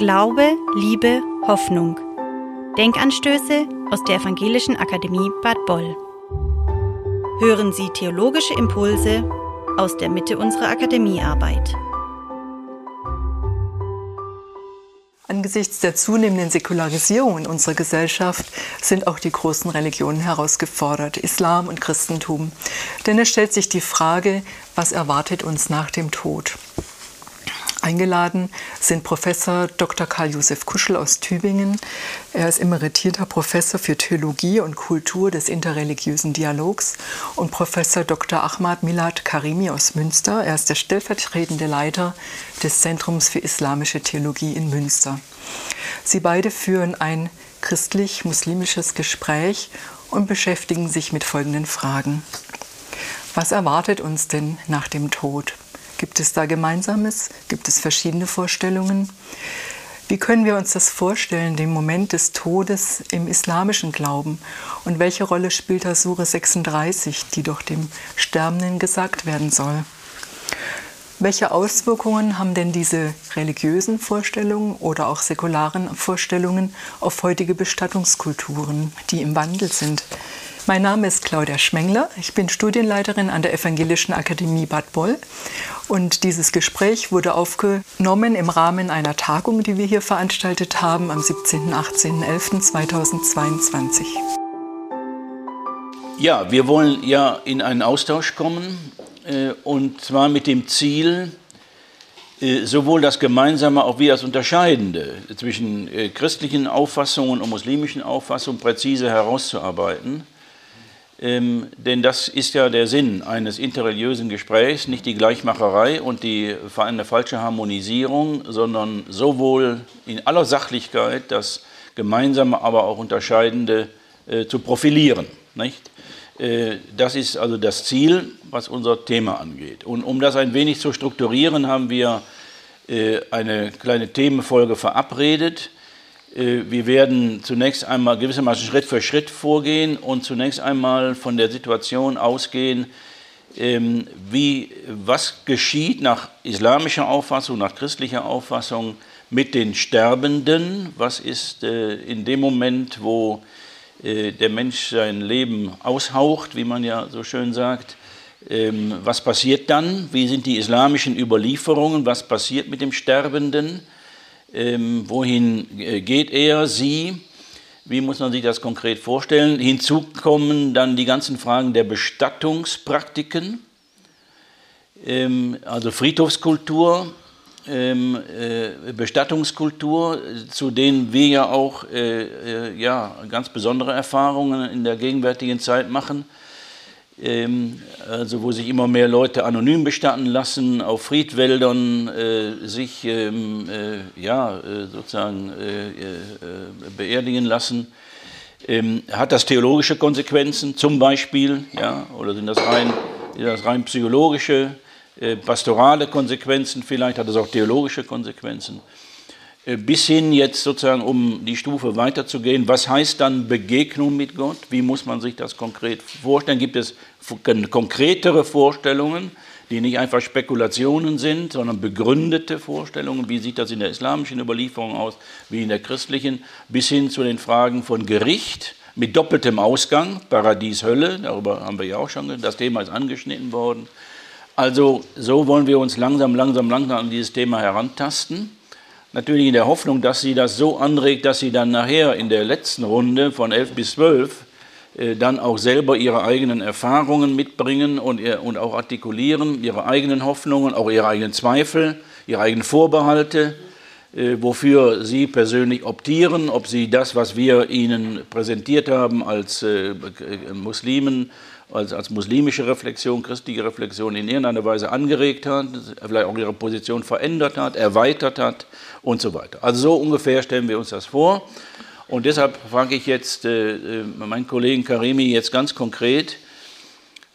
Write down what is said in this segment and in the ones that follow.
Glaube, Liebe, Hoffnung. Denkanstöße aus der Evangelischen Akademie Bad Boll. Hören Sie theologische Impulse aus der Mitte unserer Akademiearbeit. Angesichts der zunehmenden Säkularisierung in unserer Gesellschaft sind auch die großen Religionen herausgefordert, Islam und Christentum. Denn es stellt sich die Frage, was erwartet uns nach dem Tod? Eingeladen sind Professor Dr. Karl-Josef Kuschel aus Tübingen. Er ist emeritierter Professor für Theologie und Kultur des interreligiösen Dialogs und Professor Dr. Ahmad Milad Karimi aus Münster. Er ist der stellvertretende Leiter des Zentrums für islamische Theologie in Münster. Sie beide führen ein christlich-muslimisches Gespräch und beschäftigen sich mit folgenden Fragen. Was erwartet uns denn nach dem Tod? Gibt es da Gemeinsames? Gibt es verschiedene Vorstellungen? Wie können wir uns das vorstellen, den Moment des Todes im islamischen Glauben? Und welche Rolle spielt da Sure 36, die doch dem Sterbenden gesagt werden soll? Welche Auswirkungen haben denn diese religiösen Vorstellungen oder auch säkularen Vorstellungen auf heutige Bestattungskulturen, die im Wandel sind? Mein Name ist Claudia Schmengler. Ich bin Studienleiterin an der Evangelischen Akademie Bad Boll. Und dieses Gespräch wurde aufgenommen im Rahmen einer Tagung, die wir hier veranstaltet haben am 17. und 18.11.2022. Ja, wir wollen ja in einen Austausch kommen äh, und zwar mit dem Ziel, äh, sowohl das Gemeinsame auch wie das Unterscheidende zwischen äh, christlichen Auffassungen und muslimischen Auffassungen präzise herauszuarbeiten. Ähm, denn das ist ja der Sinn eines interreligiösen Gesprächs, nicht die Gleichmacherei und die eine falsche Harmonisierung, sondern sowohl in aller Sachlichkeit das Gemeinsame, aber auch Unterscheidende äh, zu profilieren. Nicht? Äh, das ist also das Ziel, was unser Thema angeht. Und um das ein wenig zu strukturieren, haben wir äh, eine kleine Themenfolge verabredet wir werden zunächst einmal gewissermaßen Schritt für Schritt vorgehen und zunächst einmal von der Situation ausgehen, ähm, wie, was geschieht nach islamischer Auffassung, nach christlicher Auffassung mit den Sterbenden, was ist äh, in dem Moment, wo äh, der Mensch sein Leben aushaucht, wie man ja so schön sagt, ähm, was passiert dann, wie sind die islamischen Überlieferungen, was passiert mit dem Sterbenden, ähm, wohin äh, geht er, sie? Wie muss man sich das konkret vorstellen? Hinzu kommen dann die ganzen Fragen der Bestattungspraktiken, ähm, also Friedhofskultur, ähm, äh, Bestattungskultur, zu denen wir ja auch äh, äh, ja, ganz besondere Erfahrungen in der gegenwärtigen Zeit machen. Ähm, also wo sich immer mehr Leute anonym bestatten lassen, auf Friedwäldern äh, sich ähm, äh, ja, äh, sozusagen äh, äh, beerdigen lassen. Ähm, hat das theologische Konsequenzen zum Beispiel, ja, oder sind das rein, sind das rein psychologische, äh, pastorale Konsequenzen, vielleicht hat es auch theologische Konsequenzen. Äh, bis hin jetzt sozusagen, um die Stufe weiterzugehen, was heißt dann Begegnung mit Gott? Wie muss man sich das konkret vorstellen? Gibt es konkretere Vorstellungen, die nicht einfach Spekulationen sind, sondern begründete Vorstellungen? Wie sieht das in der islamischen Überlieferung aus, wie in der christlichen? Bis hin zu den Fragen von Gericht mit doppeltem Ausgang, Paradies, Hölle, darüber haben wir ja auch schon, das Thema ist angeschnitten worden. Also so wollen wir uns langsam, langsam, langsam an dieses Thema herantasten. Natürlich in der Hoffnung, dass sie das so anregt, dass sie dann nachher in der letzten Runde von 11 bis 12 äh, dann auch selber ihre eigenen Erfahrungen mitbringen und, und auch artikulieren, ihre eigenen Hoffnungen, auch ihre eigenen Zweifel, ihre eigenen Vorbehalte, äh, wofür sie persönlich optieren, ob sie das, was wir ihnen präsentiert haben als äh, Muslimen, als, als muslimische Reflexion, christliche Reflexion in irgendeiner Weise angeregt hat, vielleicht auch ihre Position verändert hat, erweitert hat und so weiter. Also so ungefähr stellen wir uns das vor. Und deshalb frage ich jetzt äh, äh meinen Kollegen Karimi jetzt ganz konkret,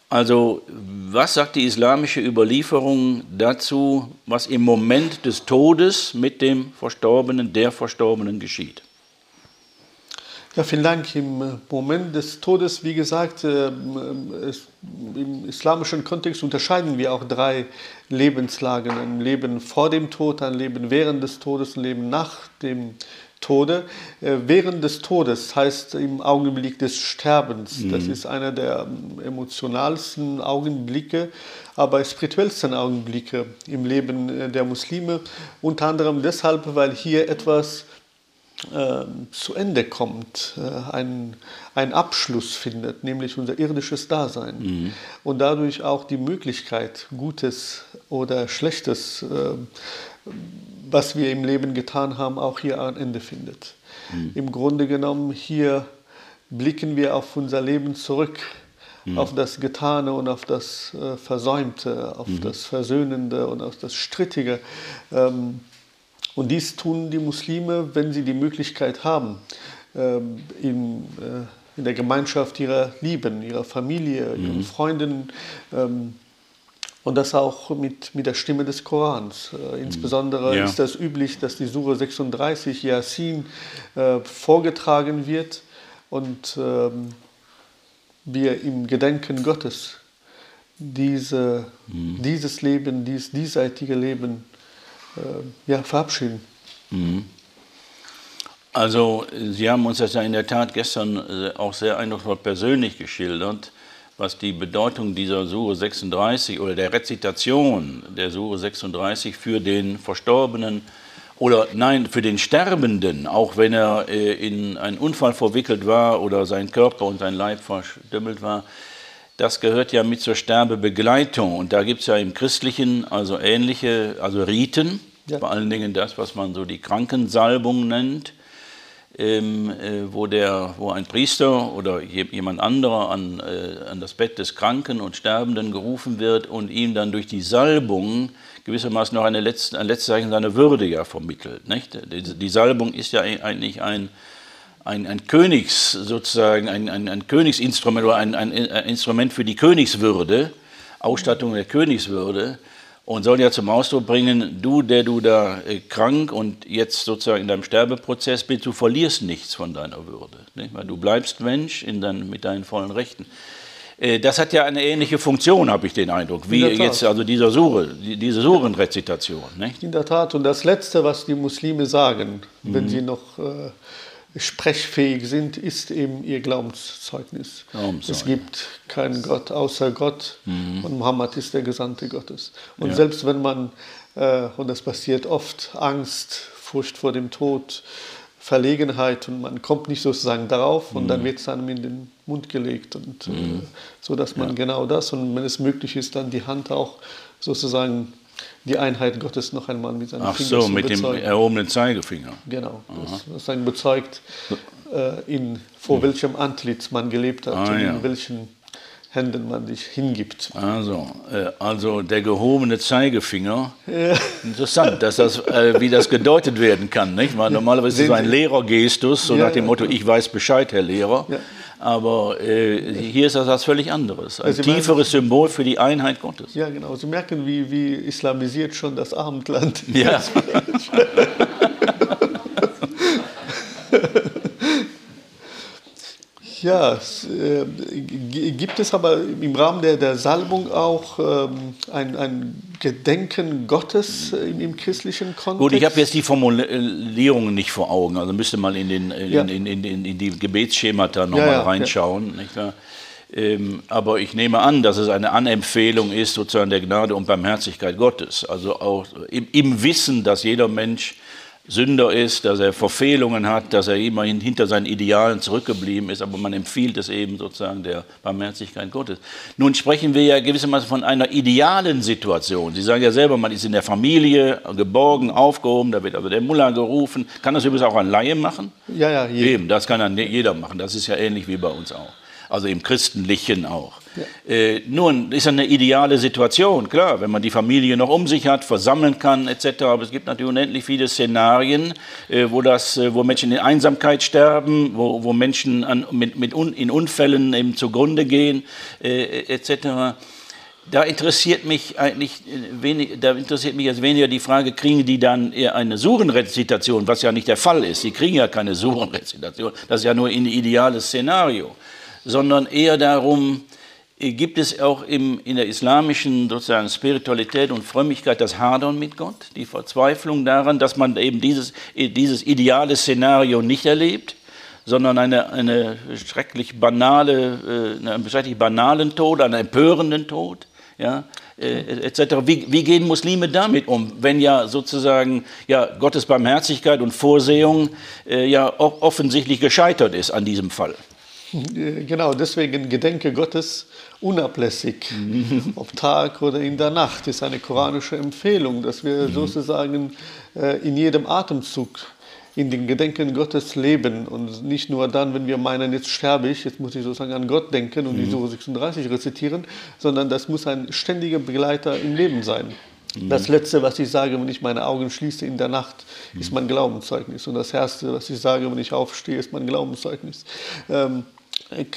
also was sagt die islamische Überlieferung dazu, was im Moment des Todes mit dem Verstorbenen, der Verstorbenen geschieht? Ja, vielen Dank. Im Moment des Todes, wie gesagt, im islamischen Kontext unterscheiden wir auch drei Lebenslagen. Ein Leben vor dem Tod, ein Leben während des Todes, ein Leben nach dem Tode. Während des Todes heißt im Augenblick des Sterbens. Mhm. Das ist einer der emotionalsten Augenblicke, aber spirituellsten Augenblicke im Leben der Muslime. Unter anderem deshalb, weil hier etwas äh, zu Ende kommt, äh, ein, ein Abschluss findet, nämlich unser irdisches Dasein. Mhm. Und dadurch auch die Möglichkeit, Gutes oder Schlechtes, äh, was wir im Leben getan haben, auch hier ein Ende findet. Mhm. Im Grunde genommen, hier blicken wir auf unser Leben zurück. Mhm. auf das Getane und auf das äh, Versäumte, auf mhm. das Versöhnende und auf das Strittige. Ähm, und dies tun die Muslime, wenn sie die Möglichkeit haben, ähm, in, äh, in der Gemeinschaft ihrer Lieben, ihrer Familie, ihren mhm. Freunden. Ähm, und das auch mit, mit der Stimme des Korans. Äh, insbesondere ja. ist das üblich, dass die Sure 36 Yasin äh, vorgetragen wird und ähm, wir im Gedenken Gottes diese, mhm. dieses Leben, dieses diesseitige Leben ja, verabschieden. Mhm. Also Sie haben uns das ja in der Tat gestern äh, auch sehr eindrucksvoll persönlich geschildert, was die Bedeutung dieser Sure 36 oder der Rezitation der Sure 36 für den Verstorbenen oder nein, für den Sterbenden, auch wenn er äh, in einen Unfall verwickelt war oder sein Körper und sein Leib verstümmelt war, das gehört ja mit zur Sterbebegleitung. Und da gibt es ja im Christlichen also ähnliche, also Riten, ja. vor allen Dingen das, was man so die Krankensalbung nennt, ähm, äh, wo, der, wo ein Priester oder jemand anderer an, äh, an das Bett des Kranken und Sterbenden gerufen wird und ihm dann durch die Salbung gewissermaßen noch eine letzte, ein letztes Zeichen seiner Würde ja vermittelt. Nicht? Die, die Salbung ist ja eigentlich ein ein, ein Königs, sozusagen ein, ein, ein Königsinstrument oder ein, ein, Instrument für die Königswürde, Ausstattung der Königswürde und soll ja zum Ausdruck bringen, du, der du da äh, krank und jetzt sozusagen in deinem Sterbeprozess bist, du verlierst nichts von deiner Würde, nicht? weil du bleibst Mensch in dein, mit deinen vollen Rechten. Äh, das hat ja eine ähnliche Funktion, habe ich den Eindruck, wie jetzt also dieser Sure, diese Surenrezitation. Nicht? In der Tat. Und das Letzte, was die Muslime sagen, mhm. wenn sie noch äh, sprechfähig sind, ist eben ihr Glaubenszeugnis. Glaubenszeugnis. Es gibt keinen Gott außer Gott mhm. und Mohammed ist der Gesandte Gottes. Und ja. selbst wenn man, äh, und das passiert oft, Angst, Furcht vor dem Tod, Verlegenheit und man kommt nicht sozusagen darauf und dann mhm. wird es einem in den Mund gelegt und äh, mhm. so dass man ja. genau das und wenn es möglich ist, dann die Hand auch sozusagen die Einheit Gottes noch einmal mit seinem Ach Finger so, mit bezeugen. dem erhobenen Zeigefinger. Genau, das, das dann bezeugt, äh, in, vor welchem Antlitz man gelebt hat ah, und ja. in welchen Händen man sich hingibt. Also, äh, also der gehobene Zeigefinger. Ja. Interessant, dass das, äh, wie das gedeutet werden kann. Nicht? Weil normalerweise ist es ein Lehrergestus, so ja, nach dem Motto, ich weiß Bescheid, Herr Lehrer. Aber äh, hier ist das was völlig anderes. Ein also tieferes Symbol für die Einheit Gottes. Ja, genau. Sie merken, wie, wie islamisiert schon das Abendland Ja. Ja, äh, gibt es aber im Rahmen der, der Salbung auch ähm, ein, ein Gedenken Gottes im, im, christlichen Kontext? Gut, ich habe jetzt die Formulierungen nicht vor Augen, also müsste mal in, den, in, ja. in, in, in die Gebetsschemata nochmal ja, ja, reinschauen. Ähm, aber ich nehme an, dass es eine Anempfehlung ist, sozusagen der Gnade und Barmherzigkeit Gottes. Also auch im, im Wissen, dass jeder Mensch Sünder ist, dass er Verfehlungen hat, dass er immerhin hinter seinen Idealen zurückgeblieben ist, aber man empfiehlt es eben sozusagen der Barmherzigkeit Gottes. Nun sprechen wir ja gewissermaßen von einer idealen Situation. Sie sagen ja selber, man ist in der Familie geborgen, aufgehoben, da wird also der Mullah gerufen. Kann das übrigens auch ein Laie machen? Ja, ja, jeder. Eben, das kann dann jeder machen. Das ist ja ähnlich wie bei uns auch also im Christlichen auch. Ja. Äh, nun ist eine ideale Situation, klar, wenn man die Familie noch um sich hat, versammeln kann etc. Aber es gibt natürlich unendlich viele Szenarien, äh, wo, das, äh, wo Menschen in Einsamkeit sterben, wo, wo Menschen an, mit, mit un, in Unfällen eben zugrunde gehen äh, etc. da interessiert mich eigentlich wenig, da interessiert mich jetzt weniger die Frage, kriegen die dann eher eine Surenrezitation, was ja nicht der Fall ist. Sie kriegen ja keine Surenrezitation, das ist ja nur ein ideales Szenario, sondern eher darum, äh, gibt es auch im, in der islamischen sozusagen Spiritualität und Frömmigkeit das Hadern mit Gott, die Verzweiflung daran, dass man eben dieses, dieses ideale Szenario nicht erlebt sondern eine, eine schrecklich banale, äh, einen schrecklich banalen Tod, einen empörenden Tod, ja, äh, etc. Wie, wie, gehen Muslime damit um, wenn ja sozusagen ja, Gottes Barmherzigkeit und Vorsehung äh, ja offensichtlich gescheitert ist an diesem Fall? Äh, genau, deswegen Gedenke Gottes unablässig, ob Tag oder in der Nacht, ist eine koranische Empfehlung, dass wir mhm. sozusagen äh, in jedem Atemzug in den Gedenken Gottes leben und nicht nur dann, wenn wir meinen, jetzt sterbe ich, jetzt muss ich sozusagen an Gott denken und mhm. die Sure 36 rezitieren, sondern das muss ein ständiger Begleiter im Leben sein. Mhm. Das Letzte, was ich sage, wenn ich meine Augen schließe in der Nacht, mhm. ist mein Glaubenszeugnis. Und das Erste, was ich sage, wenn ich aufstehe, ist mein Glaubenszeugnis. Ähm, äh,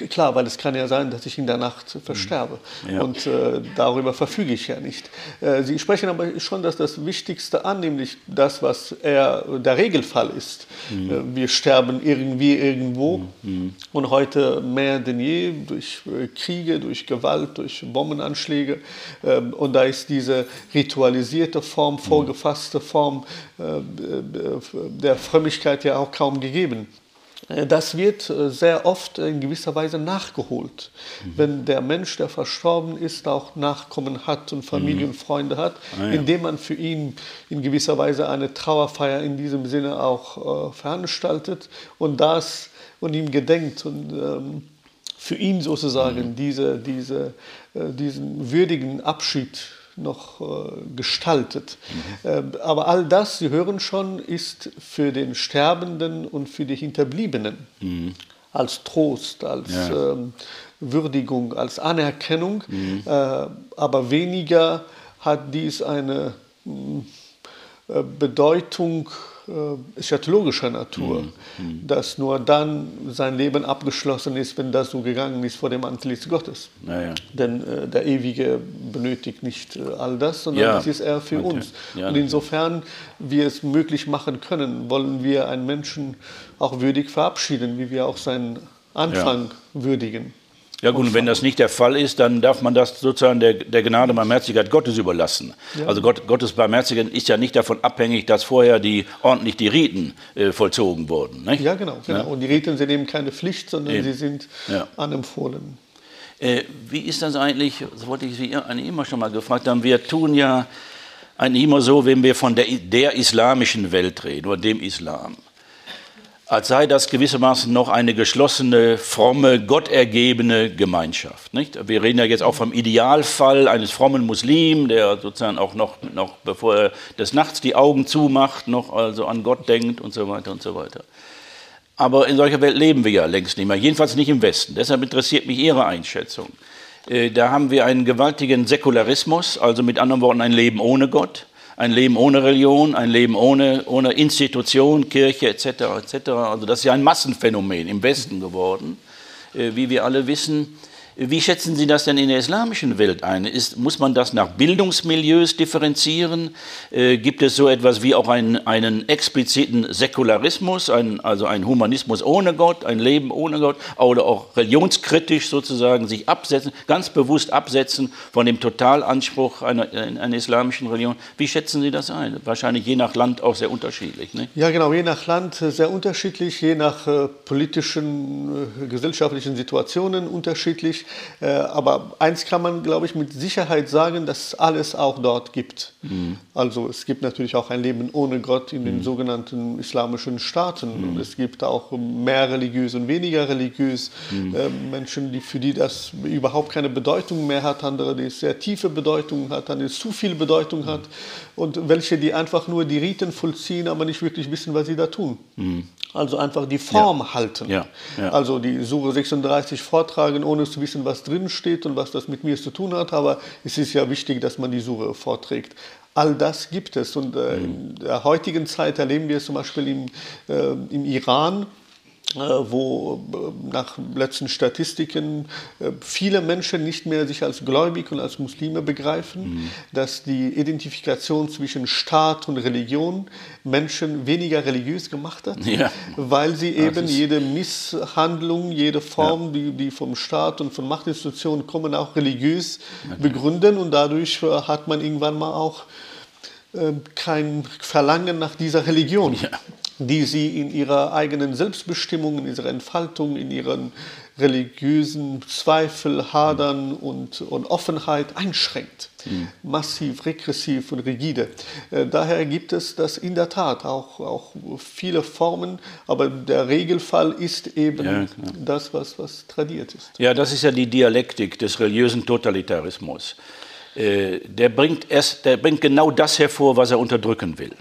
klar, weil es kann ja sein, dass ich in der Nacht versterbe. Mhm. Ja. Und äh, darüber verfüge ich ja nicht. Äh, Sie sprechen aber schon dass das Wichtigste an, nämlich das, was eher der Regelfall ist. Mhm. Äh, wir sterben irgendwie irgendwo. Mhm. Und heute mehr denn je durch äh, Kriege, durch Gewalt, durch Bombenanschläge. Ähm, und da ist diese ritualisierte Form, mhm. vorgefasste Form äh, der Frömmigkeit ja auch kaum gegeben. Äh, das wird äh, sehr oft in gewisser Weise nachgeholt. Mhm. Wenn der Mensch, der verstorben ist, auch Nachkommen hat und Familie mhm. und Freunde hat, ah, ja. indem man für ihn in gewisser Weise eine Trauerfeier in diesem Sinne auch äh, veranstaltet und das und ihm gedenkt und ähm, für ihn sozusagen mhm. diese, diese, äh, diesen würdigen Abschied noch äh, gestaltet. Mhm. Äh, aber all das, Sie hören schon, ist für den Sterbenden und für die Hinterbliebenen mhm. als Trost, als ja. ähm, Würdigung, als Anerkennung. Mhm. Äh, aber weniger hat dies eine äh, Bedeutung äh, eschatologischer Natur, mhm. dass nur dann sein Leben abgeschlossen ist, wenn das so gegangen ist vor dem Antlitz Gottes. Ja. Denn äh, der Ewige benötigt nicht äh, all das, sondern ja. das ist er für okay. uns. Ja. Und insofern wir es möglich machen können, wollen wir einen Menschen auch würdig verabschieden, wie wir auch seinen Anfang würdigen. Ja gut, und wenn das nicht der Fall ist, dann darf man das sozusagen der, der Gnade Barmherzigkeit Gottes überlassen. Ja. Also Gott, Gottes Barmherzigkeit ist ja nicht davon abhängig, dass vorher die, ordentlich die Riten äh, vollzogen wurden. Nicht? Ja, genau, genau. Ja? Und die Riten sind eben keine Pflicht, sondern eben. sie sind ja. anempfohlen. Äh, wie ist das eigentlich, das wollte ich Sie eigentlich immer schon mal gefragt haben, wir tun ja eigentlich immer so, wenn wir von der, der islamischen Welt reden oder dem Islam als sei das gewissermaßen noch eine geschlossene, fromme, gottergebene Gemeinschaft. Nicht? Wir reden ja jetzt auch vom Idealfall eines frommen Muslim, der sozusagen auch noch, noch bevor er des Nachts die Augen zumacht, noch also an Gott denkt und so weiter und so weiter. Aber in solcher Welt leben wir ja längst nicht mehr, jedenfalls nicht im Westen. Deshalb interessiert mich Ihre Einschätzung. Äh, da haben wir einen gewaltigen Säkularismus, also mit anderen Worten ein Leben ohne Gott ein Leben ohne Religion, ein Leben ohne, ohne Institution, Kirche etc. etc. Also das ist ja ein Massenphänomen im Westen geworden, äh, wie wir alle wissen. Wie schätzen Sie das denn in der islamischen Welt ein? Ist, muss man das nach Bildungsmilieus differenzieren? Äh, gibt es so etwas wie auch einen, einen expliziten Säkularismus, ein, also ein Humanismus ohne Gott, ein Leben ohne Gott oder auch religionskritisch sozusagen sich absetzen, ganz bewusst absetzen von dem Totalanspruch einer, einer islamischen Religion? Wie schätzen Sie das ein? Wahrscheinlich je nach Land auch sehr unterschiedlich. Ne? Ja, genau, je nach Land sehr unterschiedlich, je nach äh, politischen, äh, gesellschaftlichen Situationen unterschiedlich. Äh, aber eins kann man, glaube ich, mit Sicherheit sagen, dass es alles auch dort gibt. Mhm. Also es gibt natürlich auch ein Leben ohne Gott in den mhm. sogenannten islamischen Staaten. Mhm. Und es gibt auch mehr religiös und weniger religiös. Mhm. Äh, Menschen, die, für die das überhaupt keine Bedeutung mehr hat, andere, die sehr tiefe Bedeutung hat, andere, die zu viel Bedeutung hat. Und welche, die einfach nur die Riten vollziehen, aber nicht wirklich wissen, was sie da tun. Mhm. Also einfach die Form ja. halten. Ja. Ja. Also die Sure 36 vortragen, ohne zu wissen, was drin steht und was das mit mir zu tun hat. Aber es ist ja wichtig, dass man die Sure vorträgt. All das gibt es. Und äh, mhm. in der heutigen Zeit erleben wir es zum Beispiel im, äh, im Iran, wo äh, nach letzten Statistiken äh, viele Menschen nicht mehr sich als gläubig und als Muslime begreifen, mhm. dass die Identifikation zwischen Staat und Religion Menschen weniger religiös gemacht hat, ja. weil sie eben jede Misshandlung, jede Form, ja. die, die vom Staat und von Machtinstitutionen kommen, auch religiös begründen und dadurch hat man irgendwann mal auch kein Verlangen nach dieser Religion. Ja die sie in ihrer eigenen Selbstbestimmung, in ihrer Entfaltung, in ihren religiösen Zweifel, Hadern und, und Offenheit einschränkt. Mhm. Massiv, regressiv und rigide. Äh, daher gibt es das in der Tat auch, auch viele Formen, aber der Regelfall ist eben ja, das, was, was tradiert ist. Ja, das ist ja die Dialektik des religiösen Totalitarismus. Äh, der bringt, erst, der bringt genau das hervor, was er unterdrücken will.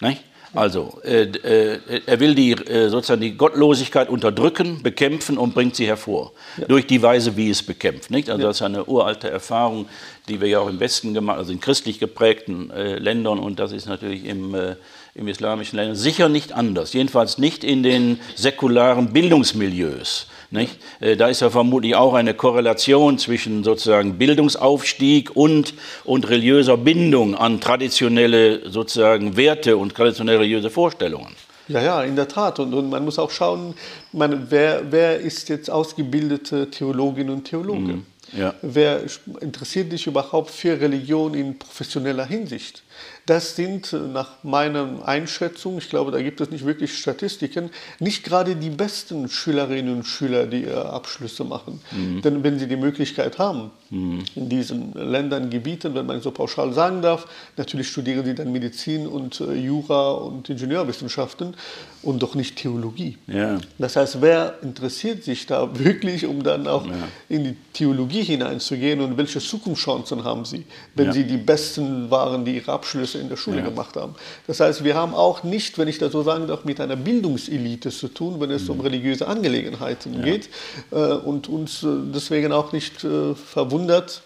Nicht? Also, äh, äh, er will die, äh, sozusagen die Gottlosigkeit unterdrücken, bekämpfen und bringt sie hervor. Ja. Durch die Weise, wie es bekämpft. Nicht? Also, ja. das ist eine uralte Erfahrung, die wir ja auch im Westen gemacht also in christlich geprägten äh, Ländern. Und das ist natürlich im, äh, im islamischen Ländern sicher nicht anders. Jedenfalls nicht in den säkularen Bildungsmilieus. Nicht? Äh, da ist ja vermutlich auch eine Korrelation zwischen sozusagen Bildungsaufstieg und, und religiöser Bindung an traditionelle sozusagen Werte und traditionelle religiöse Vorstellungen. Ja, ja, in der Tat. Und, und man muss auch schauen, man, wer, wer ist jetzt ausgebildete Theologin und Theologe? Mhm, ja. Wer interessiert sich überhaupt für Religion in professioneller Hinsicht? Das sind äh, nach meiner Einschätzung, ich glaube, da gibt es nicht wirklich Statistiken, nicht gerade die besten Schülerinnen und Schüler, die Abschlüsse machen. Mhm. Denn wenn sie die Möglichkeit haben, mhm. in diesen Ländern, Gebieten, wenn man so pauschal sagen darf, natürlich studieren sie dann Medizin und äh, Jura und Ingenieurwissenschaften und doch nicht Theologie. Ja. Das heißt, wer interessiert sich da wirklich, um dann auch ja. in die Theologie hineinzugehen und welche Zukunftschancen haben sie, wenn ja. sie die Besten waren, die ihre Abschlüsse in der Schule gemacht haben. Das heißt, wir haben auch nicht, wenn ich das so sagen darf, mit einer Bildungselite zu tun, wenn es mhm. um religiöse Angelegenheiten geht äh, und uns äh, deswegen auch nicht äh, verwundert,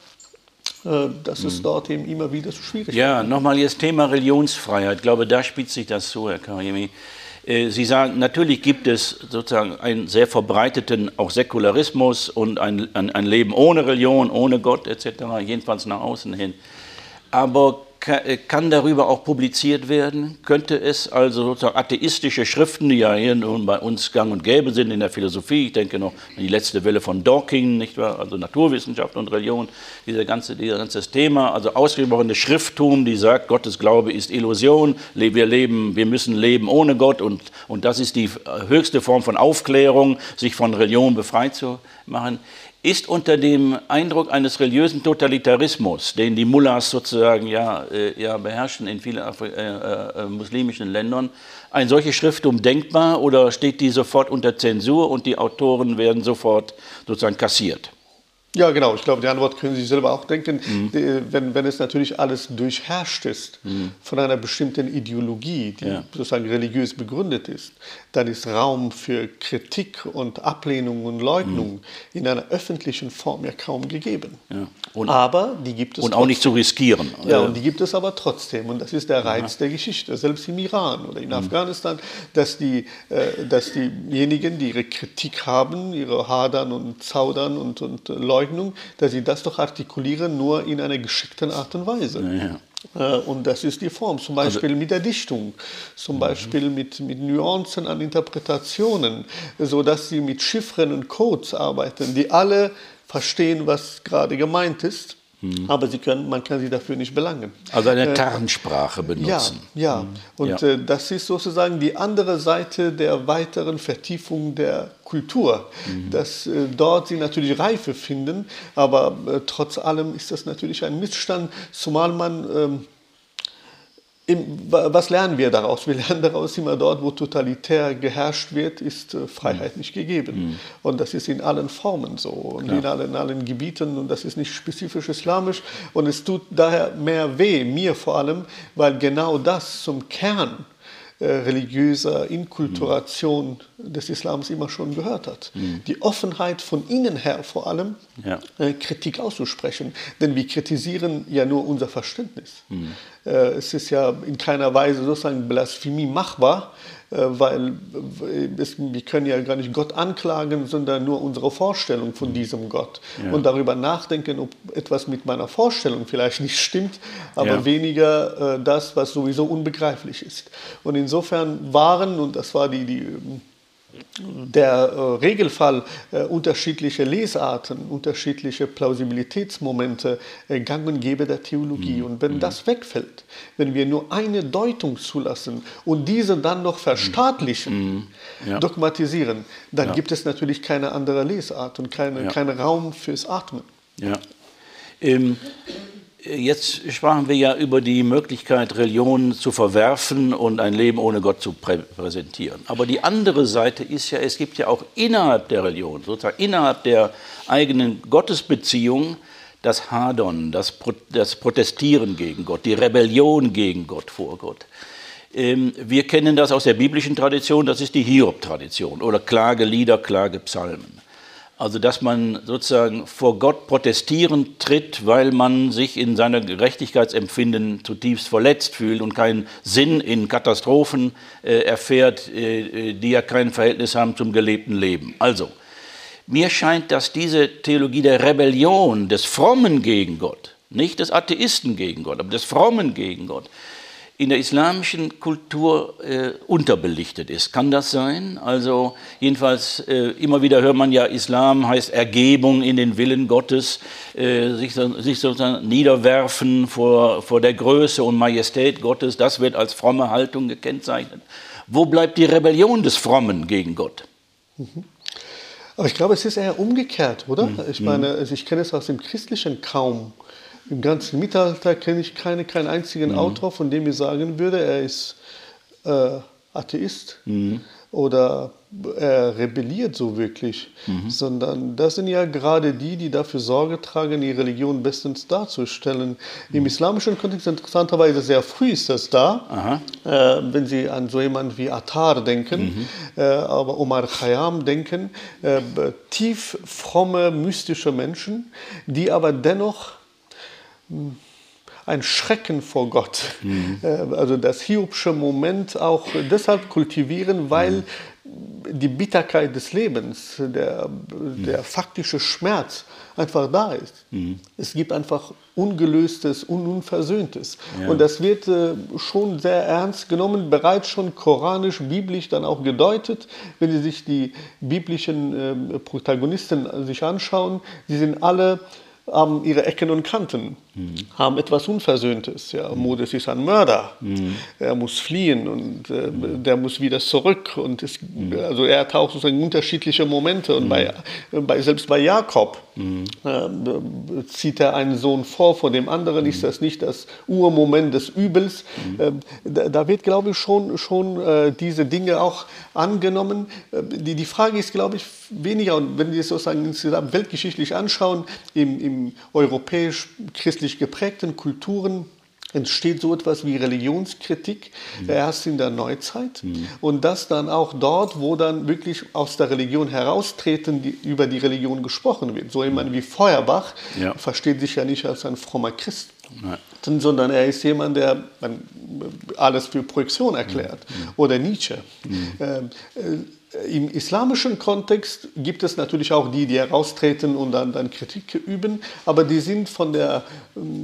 dass es mhm. dort eben immer wieder so schwierig ist. Ja, nochmal jetzt Thema Religionsfreiheit. Ich glaube, da spitzt sich das so, Herr Karimi. Sie sagen, natürlich gibt es sozusagen einen sehr verbreiteten auch Säkularismus und ein, ein, ein Leben ohne Religion, ohne Gott etc., jedenfalls nach außen hin. Aber kann darüber auch publiziert werden? Könnte es also sozusagen atheistische Schriften, die ja hier nun bei uns gang und gäbe sind in der Philosophie, ich denke noch an die letzte Welle von Dawkins, nicht wahr? also Naturwissenschaft und Religion, dieser ganze, dieser ganze Thema, also ausgesprochenes Schrifttum, die sagt, Gottes Glaube ist Illusion, wir leben, wir müssen leben ohne Gott und, und das ist die höchste Form von Aufklärung, sich von Religion befreit zu machen ist unter dem Eindruck eines religiösen Totalitarismus, den die Mullahs sozusagen ja, äh, ja beherrschen in vielen Afri äh, äh, muslimischen Ländern, ein solches Schrifttum denkbar oder steht die sofort unter Zensur und die Autoren werden sofort sozusagen kassiert? Ja, genau. Ich glaube, die Antwort können Sie selber auch denken. Mhm. Wenn, wenn es natürlich alles durchherrscht ist mhm. von einer bestimmten Ideologie, die ja. sozusagen religiös begründet ist, dann ist Raum für Kritik und Ablehnung und Leugnung mhm. in einer öffentlichen Form ja kaum gegeben. Ja. Und, aber die gibt es Und trotzdem. auch nicht zu riskieren. Ja, und die gibt es aber trotzdem. Und das ist der Reiz der Geschichte, selbst im Iran oder in mhm. Afghanistan, dass, die, äh, dass diejenigen, die ihre Kritik haben, ihre Hadern und Zaudern und, und Leugnung, dass sie das doch artikulieren, nur in einer geschickten Art und Weise. Ja, äh, und das ist die Form, zum also Beispiel also, mit der Dichtung, zum mhm. Beispiel mit, mit Nuancen an Interpretationen, sodass sie mit Chiffren und Codes arbeiten, die alle verstehen, was gerade gemeint ist Mhm. Aber sie können, man kann sie dafür nicht belangen. Also eine äh, Tarnsprache benutzen. Ja, ja. Mhm. und ja. Äh, das ist sozusagen die andere Seite der weiteren Vertiefung der Kultur, mhm. dass äh, dort sie natürlich Reife finden, aber äh, trotz allem ist das natürlich ein Missstand, zumal man ähm, was lernen wir daraus? Wir lernen daraus immer dort, wo totalitär geherrscht wird, ist äh, Freiheit nicht gegeben. Mhm. Und das ist in allen Formen so und in allen, in allen Gebieten und das ist nicht spezifisch islamisch. Und es tut daher mehr weh, mir vor allem, weil genau das zum Kern religiöser Inkulturation mhm. des Islams immer schon gehört hat. Mhm. Die Offenheit von innen her vor allem, ja. äh, Kritik auszusprechen. Denn wir kritisieren ja nur unser Verständnis. Mhm. Äh, es ist ja in keiner Weise sozusagen Blasphemie machbar, weil es, wir können ja gar nicht Gott anklagen, sondern nur unsere Vorstellung von diesem Gott. Ja. Und darüber nachdenken, ob etwas mit meiner Vorstellung vielleicht nicht stimmt, aber ja. weniger äh, das, was sowieso unbegreiflich ist. Und insofern waren, und das war die, die der äh, Regelfall äh, unterschiedliche Lesarten, unterschiedliche Plausibilitätsmomente äh, gang und gäbe der Theologie. Mhm. Und wenn mhm. das wegfällt, wenn wir nur eine Deutung zulassen und diese dann noch verstaatlichen, mhm. ja. dogmatisieren, dann ja. gibt es natürlich keine andere Lesart und keine, ja. keinen Raum fürs Atmen. Ja. Ähm, Jetzt sprachen wir ja über die Möglichkeit, Religion zu verwerfen und ein Leben ohne Gott zu prä präsentieren. Aber die andere Seite ist ja, es gibt ja auch innerhalb der Religion, sozusagen innerhalb der eigenen Gottesbeziehung, das Hadon, das, Pro das Protestieren gegen Gott, die Rebellion gegen Gott vor Gott. Ähm, wir kennen das aus der biblischen Tradition, das ist die Hiob-Tradition oder Klagelieder, Klagepsalmen. Also dass man sozusagen vor Gott protestierend tritt, weil man sich in seiner Gerechtigkeitsempfinden zutiefst verletzt fühlt und keinen Sinn in Katastrophen äh, erfährt, äh, die ja kein Verhältnis haben zum gelebten Leben. Also, mir scheint, dass diese Theologie der Rebellion, des Frommen gegen Gott, nicht des Atheisten gegen Gott, aber des Frommen gegen Gott, in der islamischen Kultur äh, unterbelichtet ist. Kann das sein? Also jedenfalls äh, immer wieder hört man ja, Islam heißt Ergebung in den Willen Gottes, äh, sich, sich, sozusagen niederwerfen vor, vor der Größe und Majestät Gottes. Das wird als fromme Haltung gekennzeichnet. Wo bleibt die Rebellion des Frommen gegen Gott? Mhm. Aber ich glaube, es ist eher umgekehrt, oder? Mhm. Ich meine, also ich kenne es aus dem Christlichen kaum. Im ganzen Mittelalter kenne ich keine, keinen einzigen mhm. Autor, von dem ich sagen würde, er ist äh, Atheist mhm. oder er rebelliert so wirklich, mhm. sondern das sind ja gerade die, die dafür Sorge tragen, die Religion bestens darzustellen. Im islamischen Kontext interessanterweise sehr früh ist das da, äh, wenn Sie an so jemanden wie Attar denken, mhm. äh, aber Omar Khayyam denken, äh, tief fromme, mystische Menschen, die aber dennoch ein Schrecken vor Gott. Mhm. Also das Hiobsche Moment auch deshalb kultivieren, weil mhm. die Bitterkeit des Lebens, der, mhm. der faktische Schmerz einfach da ist. Mhm. Es gibt einfach Ungelöstes und Unversöhntes. Ja. Und das wird äh, schon sehr ernst genommen, bereits schon koranisch, biblisch dann auch gedeutet. Wenn Sie sich die biblischen äh, Protagonisten sich anschauen, sie sind alle haben ihre Ecken und Kanten, mhm. haben etwas Unversöhntes. Ja. Mhm. Moses ist ein Mörder, mhm. er muss fliehen und äh, der muss wieder zurück. Und es, mhm. also er taucht sozusagen unterschiedliche Momente. Und bei, mhm. bei, selbst bei Jakob äh, zieht er einen Sohn vor vor dem anderen. Ist das nicht das Urmoment des Übels? Äh, da, da, wird, glaube ich, schon, schon äh, diese Dinge auch angenommen. Äh, die, die Frage ist, glaube ich, weniger, und wenn wir es sozusagen insgesamt weltgeschichtlich anschauen, im, im europäisch-christlich geprägten Kulturen, entsteht so etwas wie Religionskritik mhm. erst in der Neuzeit mhm. und das dann auch dort, wo dann wirklich aus der Religion heraustreten, die, über die Religion gesprochen wird. So jemand wie Feuerbach ja. versteht sich ja nicht als ein frommer Christ, Nein. sondern er ist jemand, der alles für Projektion erklärt. Mhm. Oder Nietzsche. Mhm. Ähm, äh, im islamischen Kontext gibt es natürlich auch die, die heraustreten und dann, dann Kritik üben, aber die sind von der,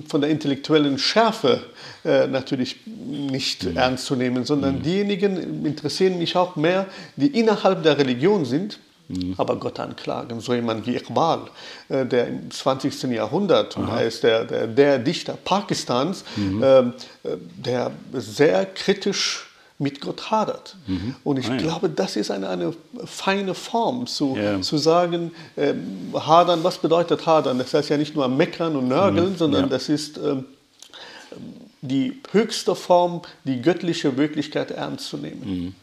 von der intellektuellen Schärfe äh, natürlich nicht mhm. ernst zu nehmen, sondern mhm. diejenigen interessieren mich auch mehr, die innerhalb der Religion sind, mhm. aber Gott anklagen. So jemand wie Iqbal, äh, der im 20. Jahrhundert, und er ist der, der, der Dichter Pakistans, mhm. äh, der sehr kritisch mit Gott hadert. Mhm. Und ich ah, ja. glaube, das ist eine, eine feine Form, zu, yeah. zu sagen, äh, hadern, was bedeutet hadern? Das heißt ja nicht nur meckern und nörgeln, mhm. sondern ja. das ist äh, die höchste Form, die göttliche Wirklichkeit ernst zu nehmen. Mhm.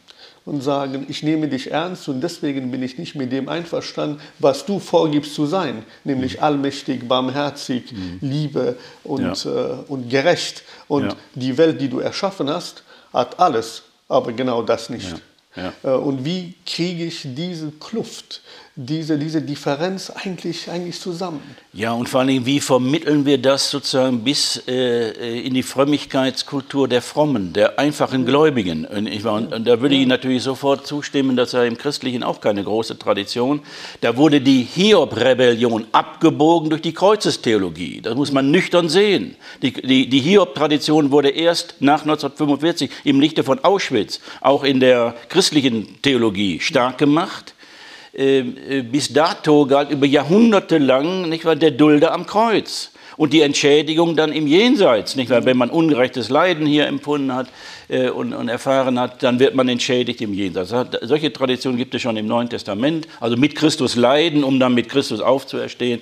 Und sagen, ich nehme dich ernst und deswegen bin ich nicht mit dem einverstanden, was du vorgibst zu sein, nämlich mhm. allmächtig, barmherzig, mhm. Liebe und, ja. äh, und gerecht. Und die Welt, die du erschaffen hast, hat alles, aber genau das nicht. Ja. Ja. Äh, und wie kriege ich diese Kluft diese, diese Differenz eigentlich, eigentlich zusammen. Ja, und vor allem, wie vermitteln wir das sozusagen bis äh, in die Frömmigkeitskultur der Frommen, der einfachen Gläubigen? Und, ich, und, und da würde ich natürlich sofort zustimmen, dass er im Christlichen auch keine große Tradition. Da wurde die Hiob-Rebellion abgebogen durch die Kreuzestheologie. Das muss man nüchtern sehen. Die, die, die Hiob-Tradition wurde erst nach 1945 im Lichte von Auschwitz auch in der christlichen Theologie stark gemacht. Ähm, äh, bis dato galt über Jahrhunderte lang nicht wahr, der Dulde am Kreuz und die Entschädigung dann im Jenseits. Nicht wahr? Wenn man ungerechtes Leiden hier empfunden hat äh, und, und, erfahren hat, dann wird man entschädigt im Jenseits. Solche Traditionen gibt es schon im Neuen Testament. Also mit Christus leiden, um dann mit Christus aufzuerstehen.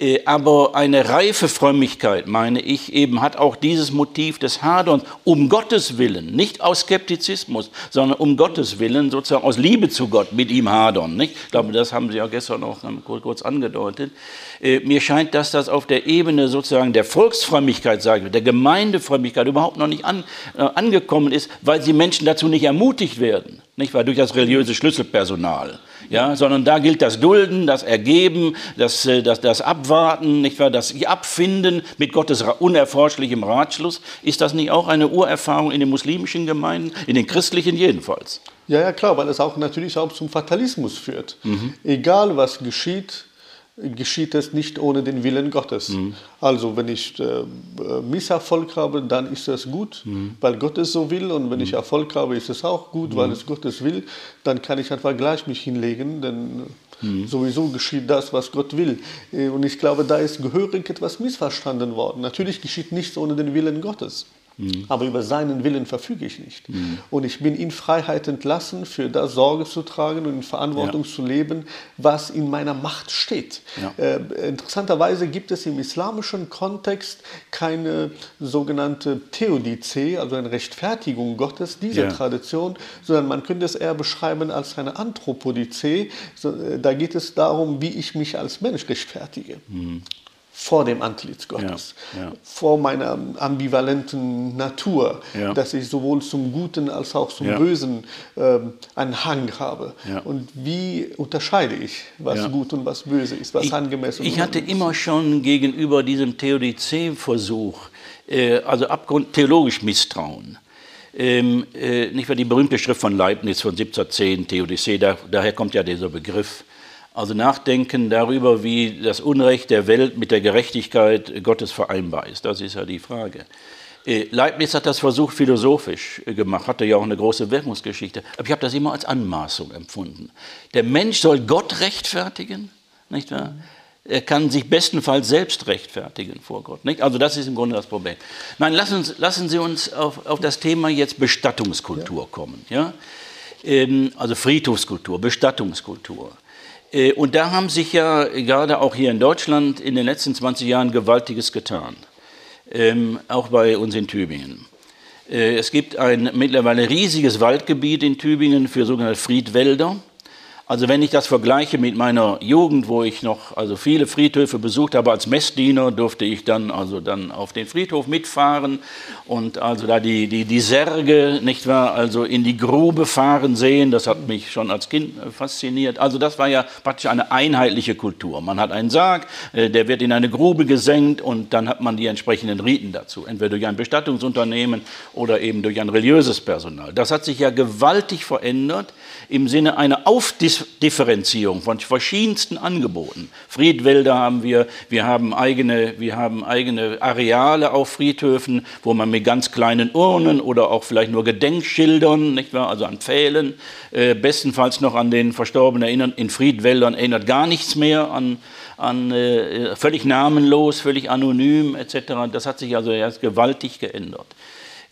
Äh, aber eine reife Frömmigkeit, meine ich, eben hat auch dieses Motiv des Haderns um Gottes Willen, nicht aus Skeptizismus, sondern um Gottes Willen, sozusagen aus Liebe zu Gott mit ihm hadern. Nicht? Ich glaube, das haben Sie ja gestern auch kurz angedeutet. Äh, mir scheint, dass das auf der Ebene sozusagen der Volksfrömmigkeit, sage ich, der Gemeindefrömmigkeit überhaupt noch nicht an, äh, angekommen ist, weil die Menschen dazu nicht ermutigt werden, nicht weil durch das religiöse Schlüsselpersonal, ja, sondern da gilt das Dulden, das Ergeben, das, äh, das, das Abwarten, nicht wahr, das Abfinden mit Gottes unerforschlichem Ratschluss. Ist das nicht auch eine Urerfahrung in den muslimischen Gemeinden, in den christlichen jedenfalls? Ja, ja, klar, weil es auch natürlich auch zum Fatalismus führt. Mhm. Egal was geschieht, geschieht es nicht ohne den Willen Gottes. Mhm. Also wenn ich äh, Misserfolg habe, dann ist es gut, mhm. weil Gott es so will. Und wenn mhm. ich Erfolg habe, ist es auch gut, weil mhm. es Gottes will. Dann kann ich einfach gleich mich hinlegen, denn mhm. sowieso geschieht das, was Gott will. Äh, und ich glaube, da ist gehörig etwas missverstanden worden. Natürlich geschieht nichts ohne den Willen Gottes. Mhm. Aber über seinen Willen verfüge ich nicht. Mhm. Und ich bin in Freiheit entlassen, für das Sorge zu tragen und in Verantwortung ja. zu leben, was in meiner Macht steht. Ja. Äh, interessanterweise gibt es im islamischen Kontext keine sogenannte Theodizee, also eine Rechtfertigung Gottes dieser ja. Tradition, sondern man könnte es eher beschreiben als eine Anthropodizee. So, äh, da geht es darum, wie ich mich als Mensch rechtfertige. Mhm vor dem Antlitz Gottes, ja, ja. vor meiner ambivalenten Natur, ja. dass ich sowohl zum Guten als auch zum Bösen äh, einen Hang habe. Und wie unterscheide ich, was gut und was böse ist, was ich, angemessen ist? Ich hatte immer schon gegenüber diesem Theodizee-Versuch, äh, also abgrund theologisch Misstrauen. Ähm, äh, nicht wahr, die berühmte Schrift von Leibniz von 1710, Theodizee, da, daher kommt ja dieser Begriff. Also nachdenken darüber, wie das Unrecht der Welt mit der Gerechtigkeit Gottes vereinbar ist. Das ist ja die Frage. Äh, Leibniz hat das versucht philosophisch äh, gemacht, hatte ja auch eine große Wirkungsgeschichte. Aber ich habe das immer als Anmaßung empfunden. Der Mensch soll Gott rechtfertigen, nicht wahr? Er kann sich bestenfalls selbst rechtfertigen vor Gott. Nicht? Also das ist im Grunde das Problem. Nein, lassen, lassen Sie uns auf, auf das Thema jetzt Bestattungskultur ja. kommen. Ja? Ähm, also Friedhofskultur, Bestattungskultur. Äh, und da haben sich ja gerade auch hier in Deutschland in den letzten 20 Jahren Gewaltiges getan, ähm, auch bei uns in Tübingen. Äh, es gibt ein mittlerweile riesiges Waldgebiet in Tübingen für sogenannte Friedwälder. Also wenn ich das vergleiche mit meiner Jugend, wo ich noch also viele Friedhöfe besucht habe als Messdiener, durfte ich dann also dann auf den Friedhof mitfahren und also da die, die, die Särge, nicht wahr, also in die Grube fahren sehen, das hat mich schon als Kind fasziniert. Also das war ja praktisch eine einheitliche Kultur. Man hat einen Sarg, äh, der wird in eine Grube gesenkt und dann hat man die entsprechenden Riten dazu, entweder durch ein Bestattungsunternehmen oder eben durch ein religiöses Personal. Das hat sich ja gewaltig verändert im Sinne einer Aufdifferenzierung von verschiedensten Angeboten. Friedwälder haben wir, wir haben eigene, wir haben eigene Areale auf Friedhöfen, wo man mit ganz kleinen Urnen oder auch vielleicht nur Gedenkschildern, nicht wahr, also an Pfählen, äh, bestenfalls noch an den Verstorbenen erinnern. In Friedwäldern erinnert gar nichts mehr an, an äh, völlig namenlos, völlig anonym etc. Das hat sich also erst gewaltig geändert.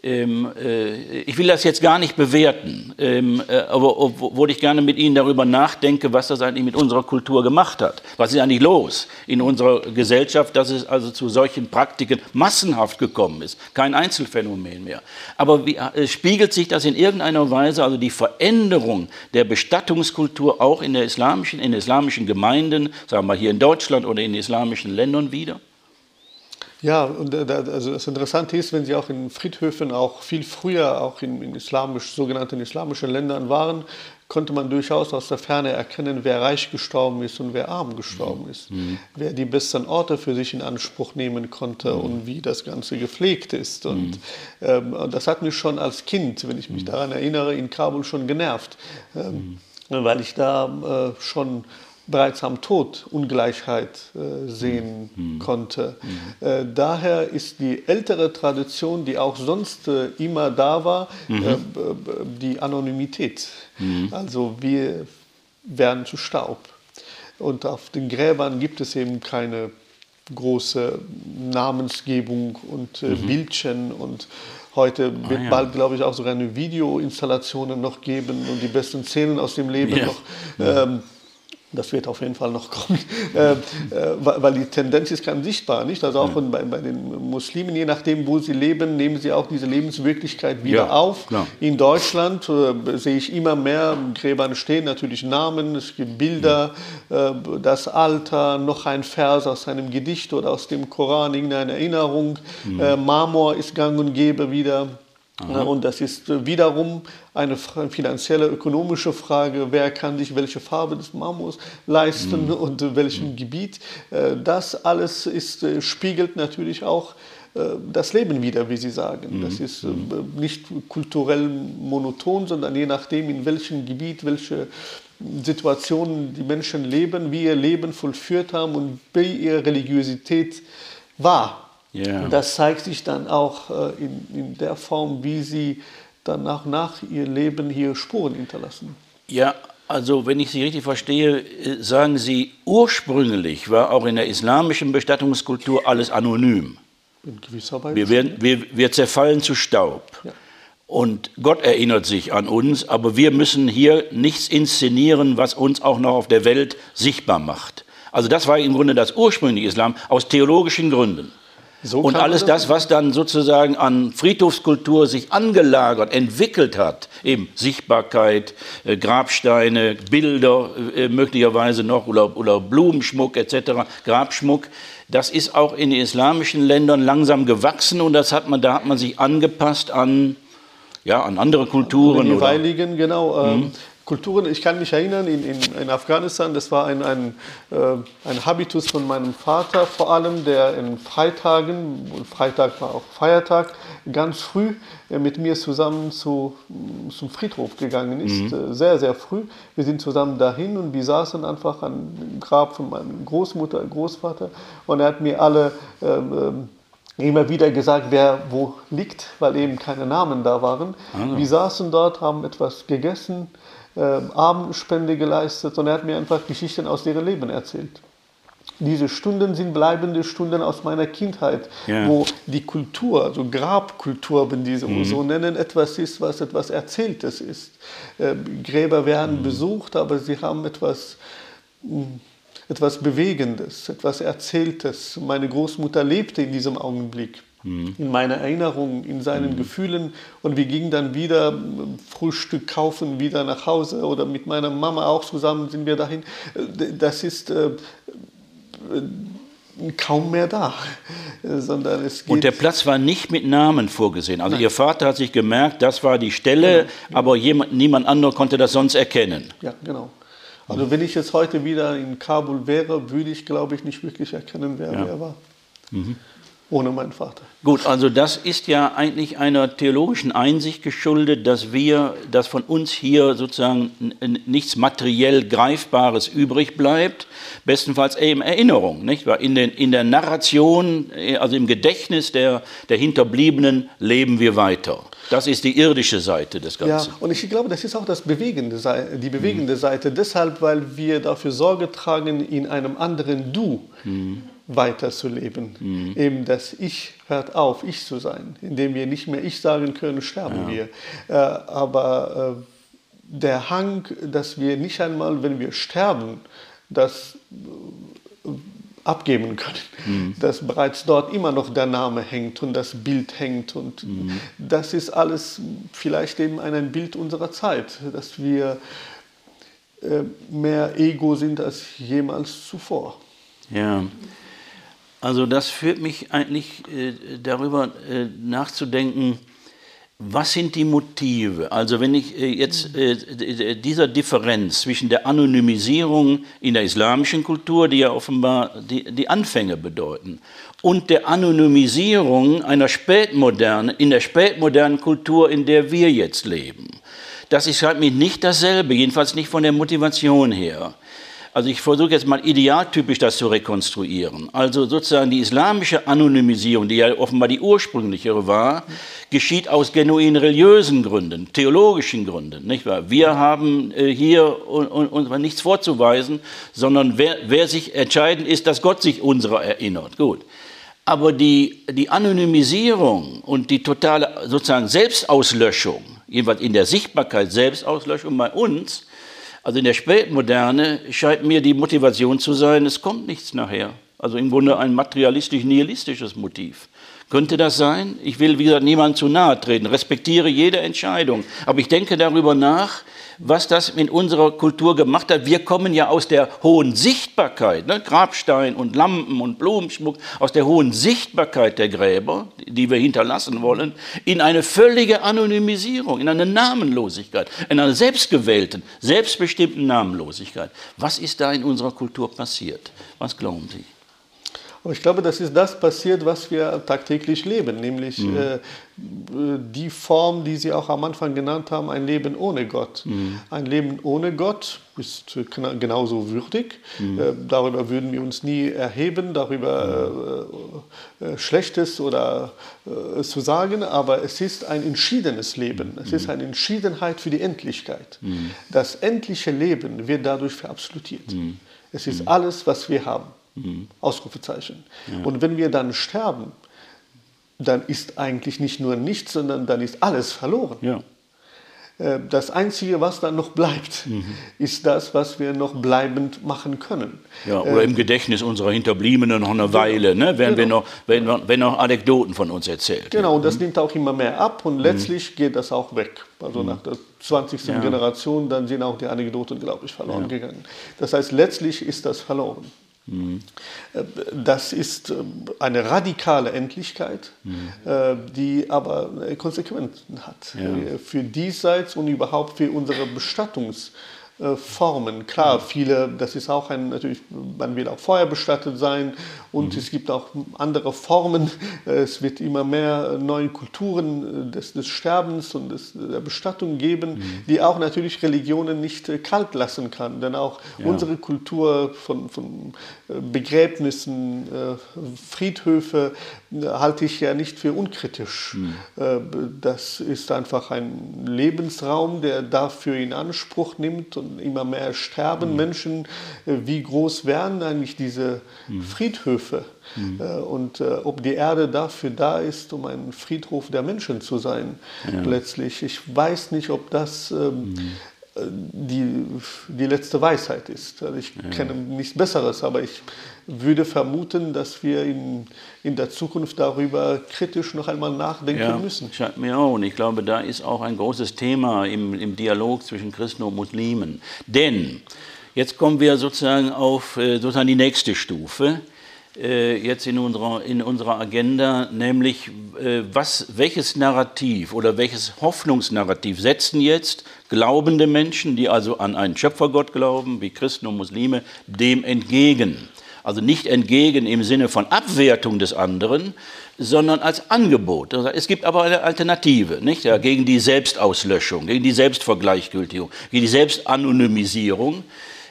Ähm, äh, ich will das jetzt gar nicht bewerten, ähm, äh, aber obwohl ich gerne mit Ihnen darüber nachdenke, was das eigentlich mit unserer Kultur gemacht hat. Was ist eigentlich los in unserer Gesellschaft, dass es also zu solchen Praktiken massenhaft gekommen ist? Kein Einzelfenomen mehr. Aber wie, äh, spiegelt sich das in irgendeiner Weise, also die Veränderung der Bestattungskultur auch in, der islamischen, in islamischen Gemeinden, sagen wir hier in Deutschland oder in islamischen Ländern wieder? Ja, und äh, also das Interessante ist, wenn Sie auch in Friedhöfen auch viel früher auch in, in islamisch, sogenannten islamischen Ländern waren, konnte man durchaus aus der Ferne erkennen, wer reich gestorben ist und wer arm gestorben mhm. ist, mhm. wer die besten Orte für sich in Anspruch nehmen konnte mhm. und wie das Ganze gepflegt ist. Und, mhm. ähm, das hat mich schon als Kind, wenn ich mich mhm. daran erinnere, in Kabul schon genervt, ähm, mhm. weil ich da äh, schon bereits am Tod Ungleichheit äh, sehen mhm. konnte. Mhm. Äh, daher ist die ältere Tradition, die auch sonst äh, immer da war, mhm. Äh, die Anonymität. Mhm. Also wir werden zu Staub. Und auf den Gräbern gibt es eben keine große Namensgebung und äh, mhm. Bildchen und Heute ah, wird ah, ja. bald, glaube ich, auch sogar eine Videoinstallation noch geben und die besten Szenen aus dem Leben ja. noch ähm, das wird auf jeden Fall noch kommen, äh, äh, weil die Tendenz ist ganz sichtbar, nicht? Also auch ja. bei, bei, den Muslimen, je nachdem, wo sie leben, nehmen sie auch diese Lebenswirklichkeit wieder ja, auf. Klar. In Deutschland äh, sehe ich immer mehr Gräbern stehen, natürlich Namen, es gibt Bilder, ja. äh, das Alter, noch ein Vers aus einem Gedicht oder aus dem Koran, irgendeine Erinnerung. Mhm. Äh, Marmor ist gang und gäbe wieder. Aha. Und das ist äh, wiederum eine finanzielle, ökonomische Frage, wer kann sich welche Farbe des Marmors leisten mhm. und in welchem mhm. Gebiet. Äh, das alles ist, äh, spiegelt natürlich auch das Leben wieder, wie Sie sagen. Mhm. Das ist mhm. nicht kulturell monoton, sondern je nachdem, in welchem Gebiet, welche Situationen die Menschen leben, wie ihr Leben vollführt haben und wie ihre Religiosität war. Yeah. Das zeigt sich dann auch äh, in, in der Form, wie sie dann nach, nach ihr Leben hier Spuren hinterlassen. Ja, also wenn ich Sie richtig verstehe, äh, sagen Sie, ursprünglich war auch in der islamischen Bestattungskultur alles anonym. In gewisser Weise. Wir, werden, wir, wir zerfallen zu Staub. Ja. Und Gott erinnert sich an uns, aber wir müssen hier nichts inszenieren, was uns auch noch auf der Welt sichtbar macht. Also das war im Grunde das ursprüngliche Islam aus theologischen Gründen. So und alles das, was dann sozusagen an Friedhofskultur sich angelagert, entwickelt hat, eben Sichtbarkeit, äh, Grabsteine, Bilder äh, möglicherweise noch oder, oder Blumenschmuck etc., Grabschmuck, das ist auch in den islamischen Ländern langsam gewachsen und das hat man, da hat man sich angepasst an, ja, an andere Kulturen. Die jeweiligen, genau. Ähm, mhm. Kulturen, ich kann mich erinnern, in, in, in Afghanistan, das war ein, ein, äh, ein Habitus von meinem Vater vor allem, der in Freitagen, und Freitag war auch Feiertag, ganz früh äh, mit mir zusammen zu, zum Friedhof gegangen ist, mhm. äh, sehr, sehr früh. Wir sind zusammen dahin und wir saßen einfach am Grab von meiner Großmutter, Großvater und er hat mir alle ähm, immer wieder gesagt, wer wo liegt, weil eben keine Namen da waren. Ah. Wir saßen dort, haben etwas gegessen, äh, Abendspende geleistet und er hat mir einfach Geschichten aus ihrem Leben erzählt. Diese Stunden sind bleibende Stunden aus meiner Kindheit, ja. wo die Kultur, also Grabkultur, wenn die mhm. so nennen, etwas ist, was etwas Erzähltes ist. Äh, Gräber werden mhm. besucht, aber sie haben etwas, hm, etwas Bewegendes, etwas Erzähltes. Meine Großmutter lebte in diesem Augenblick mhm. in meiner Erinnerung, in seinen mhm. Gefühlen. Und wir gingen dann wieder Frühstück kaufen, wieder nach Hause oder mit meiner Mama auch zusammen sind wir dahin. Das ist äh, kaum mehr da, sondern es geht Und der Platz war nicht mit Namen vorgesehen. Also Nein. Ihr Vater hat sich gemerkt, das war die Stelle, genau. aber jemand, niemand anderer konnte das sonst erkennen. Ja, genau. Also wenn ich jetzt heute wieder in Kabul wäre, würde ich, glaube ich, nicht wirklich erkennen, wer ja. wer war. Mhm ohne meinen Vater. Gut, also das ist ja eigentlich einer theologischen Einsicht geschuldet, dass wir, dass von uns hier sozusagen nichts materiell Greifbares übrig bleibt, bestenfalls eben Erinnerung, nicht wahr? In, den, in der Narration, also im Gedächtnis der, der Hinterbliebenen leben wir weiter. Das ist die irdische Seite des Ganzen. Ja, und ich glaube, das ist auch das bewegende die bewegende mhm. Seite, deshalb, weil wir dafür Sorge tragen, in einem anderen Du. Mhm weiterzuleben. Mhm. Eben das Ich hört auf, ich zu sein. Indem wir nicht mehr Ich sagen können, sterben ja. wir. Äh, aber äh, der Hang, dass wir nicht einmal, wenn wir sterben, das äh, abgeben können, mhm. dass bereits dort immer noch der Name hängt und das Bild hängt. Und mhm. das ist alles vielleicht eben ein Bild unserer Zeit, dass wir äh, mehr Ego sind als jemals zuvor. Ja. Also das führt mich eigentlich äh, darüber äh, nachzudenken, was sind die Motive? Also wenn ich äh, jetzt äh, dieser Differenz zwischen der Anonymisierung in der islamischen Kultur, die ja offenbar die, die Anfänge bedeuten, und der Anonymisierung einer spätmodernen, in der spätmodernen Kultur, in der wir jetzt leben. Das ist halt nicht dasselbe, jedenfalls nicht von der Motivation her. Also ich versuche jetzt mal idealtypisch das zu rekonstruieren. Also sozusagen die islamische Anonymisierung, die ja offenbar die ursprünglichere war, geschieht aus genuin religiösen Gründen, theologischen Gründen. Nicht wahr? Wir haben äh, hier uns nichts vorzuweisen, sondern wer, wer sich entscheidend ist, dass Gott sich unserer erinnert. Gut. Aber die, die Anonymisierung und die totale sozusagen Selbstauslöschung, jedenfalls in der Sichtbarkeit Selbstauslöschung bei uns, also in der Spätmoderne scheint mir die Motivation zu sein, es kommt nichts nachher. Also im Grunde ein materialistisch-nihilistisches Motiv. Könnte das sein? Ich will, wie gesagt, niemandem zu nahe treten, respektiere jede Entscheidung. Aber ich denke darüber nach, was das in unserer Kultur gemacht hat. Wir kommen ja aus der hohen Sichtbarkeit, ne? Grabstein und Lampen und Blumenschmuck, aus der hohen Sichtbarkeit der Gräber, die wir hinterlassen wollen, in eine völlige Anonymisierung, in eine Namenlosigkeit, in eine selbstgewählten, selbstbestimmten Namenlosigkeit. Was ist da in unserer Kultur passiert? Was glauben Sie? Aber ich glaube, das ist das passiert, was wir tagtäglich leben, nämlich mhm. äh, die Form, die Sie auch am Anfang genannt haben, ein Leben ohne Gott. Mhm. Ein Leben ohne Gott ist genauso würdig. Mhm. Äh, darüber würden wir uns nie erheben, darüber äh, äh, Schlechtes oder äh, zu sagen, aber es ist ein entschiedenes Leben. Es ist mhm. eine Entschiedenheit für die Endlichkeit. Mhm. Das endliche Leben wird dadurch verabsolutiert. Mhm. Es ist alles, was wir haben. Mhm. Ausrufezeichen. Ja. Und wenn wir dann sterben, dann ist eigentlich nicht nur nichts, sondern dann ist alles verloren. Ja. Äh, das Einzige, was dann noch bleibt, mhm. ist das, was wir noch bleibend machen können. Ja, oder äh, im Gedächtnis unserer Hinterbliebenen noch eine genau. Weile, ne? werden, genau. wir noch, werden, werden noch Anekdoten von uns erzählt. Genau, ja. und das mhm. nimmt auch immer mehr ab und mhm. letztlich mhm. geht das auch weg. Also mhm. nach der 20. Ja. Generation, dann sind auch die Anekdoten, glaube ich, verloren ja. gegangen. Das heißt, letztlich ist das verloren. Das ist äh, eine radikale Endlichkeit, mhm. die aber Konsequenzen hat. Ja. Für diesseits und überhaupt für unsere Bestattungs- äh, Formen. Klar, viele, das ist auch ein, natürlich, man will auch vorher bestattet sein und mhm. es gibt auch andere Formen. Es wird immer mehr neue Kulturen des, des Sterbens und des, der Bestattung geben, mhm. die auch natürlich Religionen nicht äh, kalt lassen kann. Denn auch ja. unsere Kultur von, von äh, Begräbnissen, Friedhöfe halte ich ja nicht für unkritisch. Mhm. Das ist einfach ein Lebensraum, der dafür in Anspruch nimmt und immer mehr sterben mhm. Menschen. Äh, wie groß werden eigentlich diese mhm. Friedhöfe? Äh, und äh, ob die Erde dafür da ist, um ein Friedhof der Menschen zu sein, ja. letztlich. Ich weiß nicht, ob das ähm, mhm. Die, die letzte Weisheit ist. Also ich ja. kenne nichts Besseres, aber ich würde vermuten, dass wir in, in der Zukunft darüber kritisch noch einmal nachdenken ja, müssen. Scheint mir auch. Und ich glaube, da ist auch ein großes Thema im, im Dialog zwischen Christen und Muslimen. Denn jetzt kommen wir sozusagen auf äh, sozusagen die nächste Stufe jetzt in unserer, in unserer Agenda, nämlich äh, was, welches Narrativ oder welches Hoffnungsnarrativ setzen jetzt glaubende Menschen, die also an einen Schöpfergott glauben, wie Christen und Muslime, dem entgegen. Also nicht entgegen im Sinne von Abwertung des anderen, sondern als Angebot. Also es gibt aber eine Alternative nicht? Ja, gegen die Selbstauslöschung, gegen die Selbstvergleichgültigung, gegen die Selbstanonymisierung.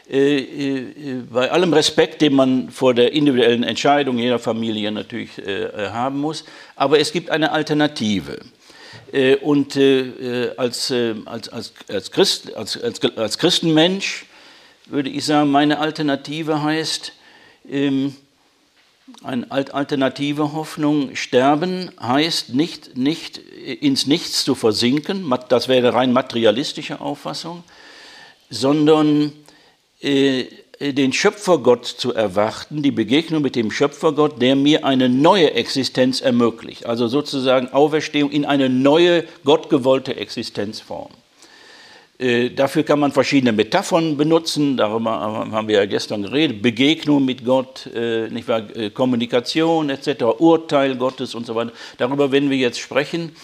Äh, äh, bei allem Respekt, den man vor der individuellen Entscheidung jeder Familie natürlich äh, haben muss, aber es gibt eine Alternative. Und als, als, als, als, Christ, als, als, als Christenmensch würde ich sagen, meine Alternative heißt, ähm, eine alternative Hoffnung. Sterben heißt nicht, nicht ins Nichts zu versinken, das wäre eine rein materialistische Auffassung, sondern den Schöpfergott zu erwarten, die Begegnung mit dem Schöpfergott, der mir eine neue Existenz ermöglicht. Also sozusagen Auferstehung in eine neue, gottgewollte Existenzform. Äh, dafür kann man verschiedene Metaphern benutzen, darüber haben wir ja gestern geredet, Begegnung mit Gott, äh, nicht wahr, äh, Kommunikation etc., Urteil Gottes und so weiter. Darüber werden wir jetzt sprechen.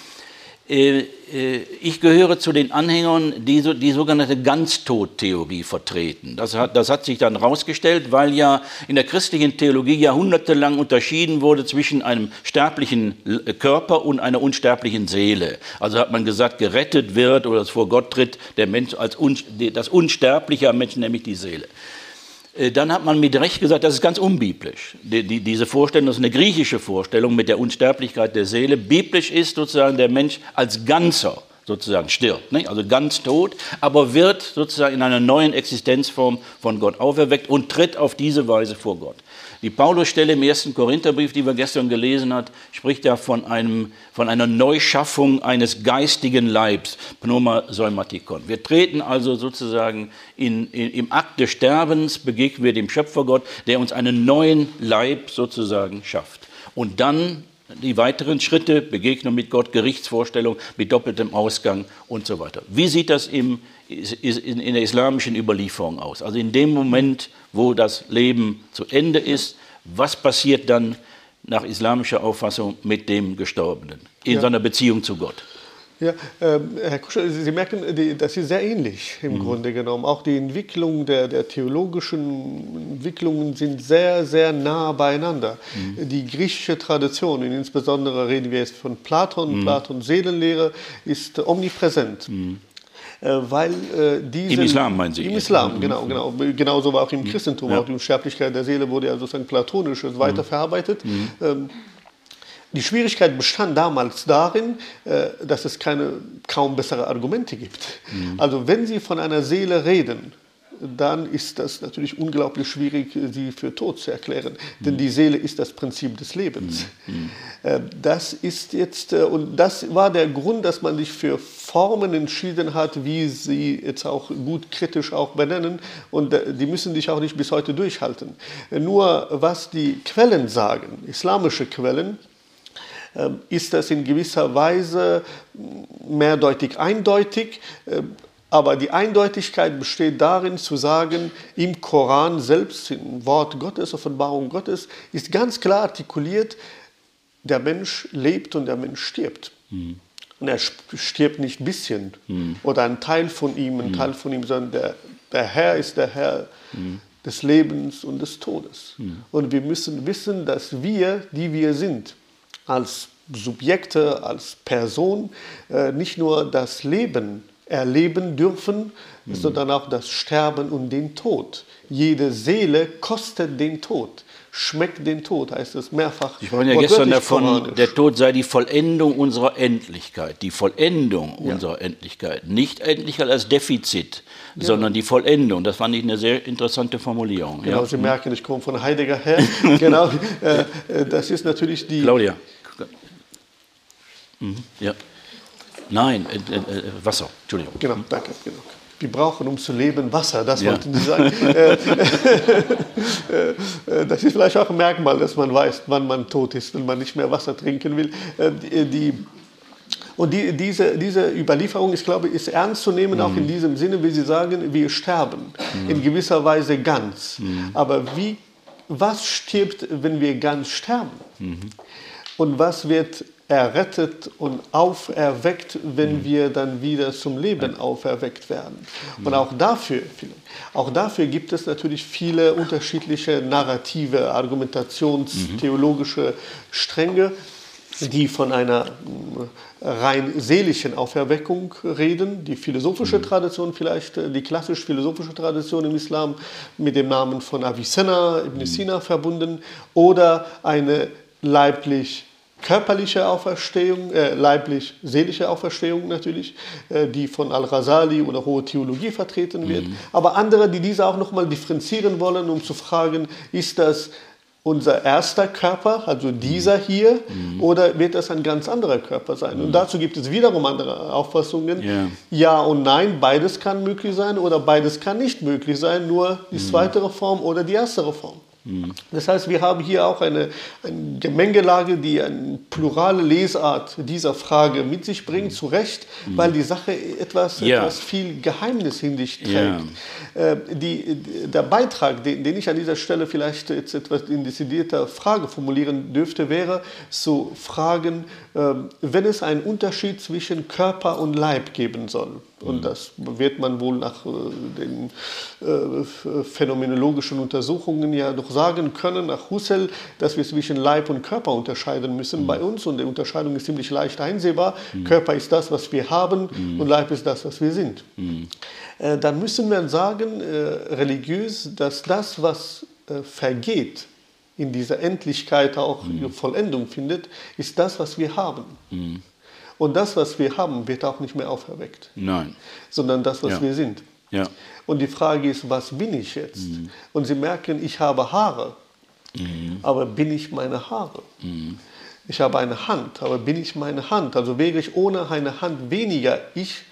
Äh, äh, ich gehöre zu den Anhängern, die die sogenannte Ganztod-Theorie vertreten. Das hat, das hat sich dann herausgestellt, weil ja in der christlichen Theologie jahrhundertelang unterschieden wurde zwischen einem sterblichen Körper und einer unsterblichen Seele. Also hat man gesagt, gerettet wird oder vor Gott tritt der Mensch als un, das unsterbliche Mensch, nämlich die Seele. Äh, dann hat man mit Recht gesagt, das ist ganz unbiblisch. Die, die, diese Vorstellung das ist eine griechische Vorstellung mit der Unsterblichkeit der Seele. Biblisch ist sozusagen der Mensch als Ganzer sozusagen stirbt, nicht? also ganz tot, aber wird sozusagen in einer neuen Existenzform von Gott auferweckt und tritt auf diese Weise vor Gott. Die Paulusstelle im ersten Korintherbrief, die wir gestern gelesen haben, spricht ja von, einem, von einer Neuschaffung eines geistigen Leibs, Pneuma Säumatikon. Wir treten also sozusagen in, in, im Akt des Sterbens, begegnen wir dem Schöpfergott, der uns einen neuen Leib sozusagen schafft. Und dann die weiteren Schritte, Begegnung mit Gott, Gerichtsvorstellung mit doppeltem Ausgang und so weiter. Wie sieht das im, in der islamischen Überlieferung aus? Also in dem Moment, wo das Leben zu Ende ist, was passiert dann nach islamischer Auffassung mit dem Gestorbenen in ja. seiner Beziehung zu Gott? Ja, äh, Herr Kuscher, Sie merken, die, das ist sehr ähnlich im mhm. Grunde genommen. Auch die Entwicklung der, der, theologischen Entwicklungen sind sehr, sehr nah beieinander. Mhm. Die griechische Tradition, insbesondere reden wir jetzt von Platon, mhm. Platons Seelenlehre, ist omnipräsent. Mhm. Äh, weil äh, diese, Im Islam meinen Sie? Im Islam, mhm. genau, genau. Genauso war auch im mhm. Christentum. Auch die Unsterblichkeit der Seele wurde ja sozusagen platonisch weiterverarbeitet. Ähm, die Schwierigkeit bestand damals darin, äh, dass es keine kaum bessere Argumente gibt. Mhm. Also wenn Sie von einer Seele reden, dann ist das natürlich unglaublich schwierig, sie für tot zu erklären. Mhm. Denn die Seele ist das Prinzip des Lebens. Mhm. Äh, das ist jetzt, äh, und das war der Grund, dass man sich für Formen entschieden hat, wie sie jetzt auch gut kritisch auch benennen. Und die müssen sich auch nicht bis heute durchhalten. Nur was die Quellen sagen, islamische Quellen, ist das in gewisser Weise mehrdeutig eindeutig. Aber die Eindeutigkeit besteht darin zu sagen, im Koran selbst, im Wort Gottes, Offenbarung Gottes, ist ganz klar artikuliert, der Mensch lebt und der Mensch stirbt. Mhm. Und er stirbt nicht ein bisschen mhm. oder ein Teil von ihm, ein mhm. Teil von ihm, sondern der, der Herr ist der Herr mhm. des Lebens und des Todes. Mhm. Und wir müssen wissen, dass wir, die wir sind, als Subjekte, als Person äh, nicht nur das Leben erleben dürfen, mhm. sondern auch das Sterben und den Tod. Jede Seele kostet den Tod, schmeckt den Tod, heißt es mehrfach. Ich war ja gestern davon, der Tod sei die Vollendung unserer Endlichkeit, die Vollendung ja. unserer Endlichkeit. Nicht Endlichkeit als Defizit, ja. sondern die Vollendung. Das fand ich eine sehr interessante Formulierung. Genau, ja. Sie merken, ich komme von Heidegger her. genau, äh, äh, das ist natürlich die. Claudia. Mhm. Ja. Nein, äh, äh, äh, Wasser, Entschuldigung. Genau, danke. Genau. Wir brauchen, um zu leben, Wasser, das ja. wollten Sie sagen. Äh, äh, das ist vielleicht auch ein Merkmal, dass man weiß, wann man tot ist, wenn man nicht mehr Wasser trinken will. Die, und die, diese, diese Überlieferung ist, glaube ich, ist ernst zu nehmen, mhm. auch in diesem Sinne, wie Sie sagen, wir sterben mhm. in gewisser Weise ganz. Mhm. Aber wie, was stirbt, wenn wir ganz sterben? Mhm. Und was wird errettet und auferweckt, wenn mhm. wir dann wieder zum Leben auferweckt werden. Und mhm. auch dafür, auch dafür gibt es natürlich viele unterschiedliche narrative, argumentationstheologische Stränge, die von einer äh, rein seelischen Auferweckung reden. Die philosophische mhm. Tradition vielleicht, äh, die klassisch-philosophische Tradition im Islam mit dem Namen von Avicenna, Ibn Sina verbunden oder eine leiblich körperliche Auferstehung, äh, leiblich-seelische Auferstehung natürlich, äh, die von Al-Ghazali oder Hohe Theologie vertreten wird, mhm. aber andere, die diese auch nochmal differenzieren wollen, um zu fragen, ist das unser erster Körper, also dieser mhm. hier, mhm. oder wird das ein ganz anderer Körper sein? Mhm. Und dazu gibt es wiederum andere Auffassungen. Yeah. Ja und nein, beides kann möglich sein oder beides kann nicht möglich sein, nur die mhm. zweite Form oder die erste Form. Das heißt, wir haben hier auch eine, eine Gemengelage, die eine plurale Lesart dieser Frage mit sich bringt, zu Recht, weil die Sache etwas, Ja. etwas viel Geheimnis in sich trägt. Ja. Äh, die, der Beitrag, den, den ich an dieser Stelle vielleicht jetzt etwas in dezidierter Frage formulieren dürfte, wäre zu fragen, äh, wenn es einen Unterschied zwischen Körper und Leib geben soll. Und das wird man wohl nach äh, den äh, phänomenologischen Untersuchungen ja doch sagen können, nach Husserl, dass wir zwischen Leib und Körper unterscheiden müssen bei uns. Und die Unterscheidung ist ziemlich leicht einsehbar. Körper ist das, was wir haben, und Leib ist das, was wir sind. Äh, dann müssen wir sagen, äh, religiös, dass das, was äh, vergeht, in dieser Endlichkeit auch ihre Vollendung findet, ist das, was wir haben. Und das, was wir haben, wird auch nicht mehr auferweckt, Nein. sondern das, was Ja. wir sind. Ja. Und die Frage ist, was bin ich jetzt? Und Sie merken, ich habe Haare, aber bin ich meine Haare? Ich habe eine Hand, aber bin ich meine Hand? Also wäre ich ohne eine Hand weniger ich,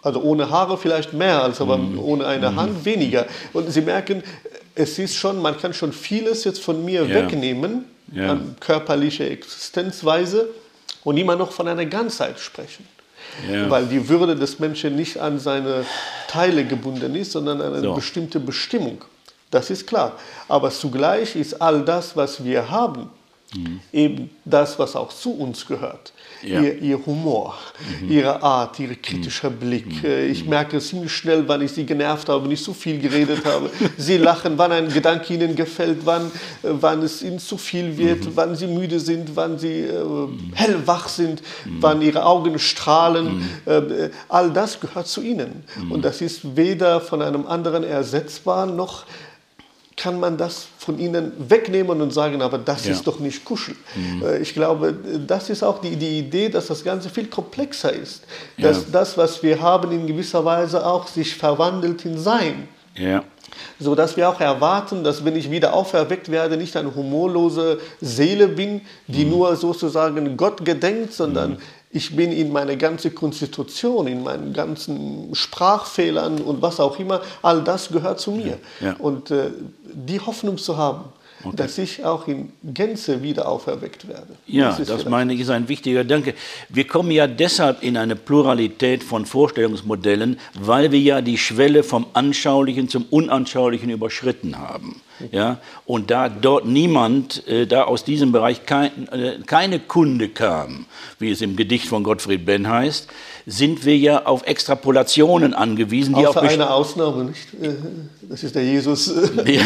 also ohne Haare vielleicht mehr, als aber ohne eine Hand weniger. Und Sie merken, es ist schon, man kann schon vieles jetzt von mir Ja. wegnehmen, Ja. an körperlicher Existenzweise und immer noch von einer Ganzheit sprechen. Ja. Weil die Würde des Menschen nicht an seine Teile gebunden ist, sondern an eine So. bestimmte Bestimmung. Das ist klar. Aber zugleich ist all das, was wir haben, eben das, was auch zu uns gehört. Mhm. Ja. Mhm. Ihr, ihr Humor, ihre Art, ihr kritischer Blick. Äh, Ich merke ziemlich schnell, wann ich sie genervt habe, nicht zu viel geredet habe. Sie lachen, wann ein Gedanke ihnen gefällt, wann, äh, wann es ihnen zu viel wird, Mhm. wann sie müde sind, wann sie äh, hellwach sind, wann ihre Augen strahlen. Äh, all das gehört zu ihnen. Und das ist weder von einem anderen ersetzbar, noch kann man das von ihnen wegnehmen und sagen, aber das Ja. ist doch nicht Kuschel. Äh, Ich glaube, das ist auch die, die Idee, dass das Ganze viel komplexer ist. Dass Ja. das, was wir haben, in gewisser Weise auch sich verwandelt in Sein. Ja. So dass wir auch erwarten, dass wenn ich wieder auferweckt werde, nicht eine humorlose Seele bin, die nur sozusagen Gott gedenkt, sondern ich bin in meine ganze Konstitution, in meinen ganzen Sprachfehlern und was auch immer, all das gehört zu mir. Ja. Und äh, die Hoffnung zu haben, dass ich auch in Gänze wieder auferweckt werde. Ja, das, vielleicht- meine ich ist ein wichtiger Gedanke. Wir kommen ja deshalb in eine Pluralität von Vorstellungsmodellen, weil wir ja die Schwelle vom Anschaulichen zum Unanschaulichen überschritten haben. Ja, und da dort niemand, äh, da aus diesem Bereich kein, äh, keine Kunde kam, wie es im Gedicht von Gottfried Benn heißt, sind wir ja auf Extrapolationen angewiesen, die Außer best- eine Ausnahme, nicht? Äh, Das ist der Jesus. ja,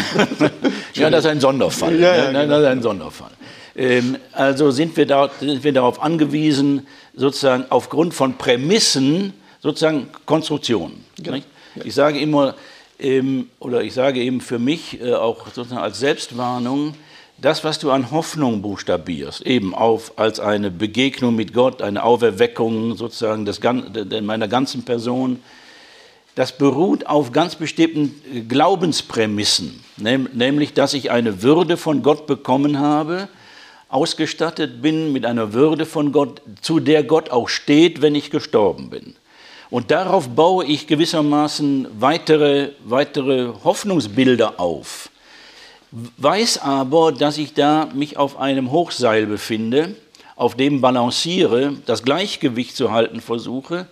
ja, das ist ein Sonderfall. Ja, ja, ne? genau. Das ist ein Sonderfall. Ähm, also sind wir, da, sind wir darauf angewiesen, sozusagen aufgrund von Prämissen, sozusagen Konstruktionen. Genau. Ich sage immer, ähm, oder ich sage eben für mich äh, auch sozusagen als Selbstwarnung, das, was du an Hoffnung buchstabierst, eben auf als eine Begegnung mit Gott, eine Auferweckung sozusagen des, meiner ganzen Person, das beruht auf ganz bestimmten äh, Glaubensprämissen, näm- nämlich, dass ich eine Würde von Gott bekommen habe, ausgestattet bin mit einer Würde von Gott, zu der Gott auch steht, wenn ich gestorben bin. Und darauf baue ich gewissermaßen weitere, weitere Hoffnungsbilder auf, weiß aber, dass ich da mich auf einem Hochseil befinde, auf dem balanciere, das Gleichgewicht zu halten versuche,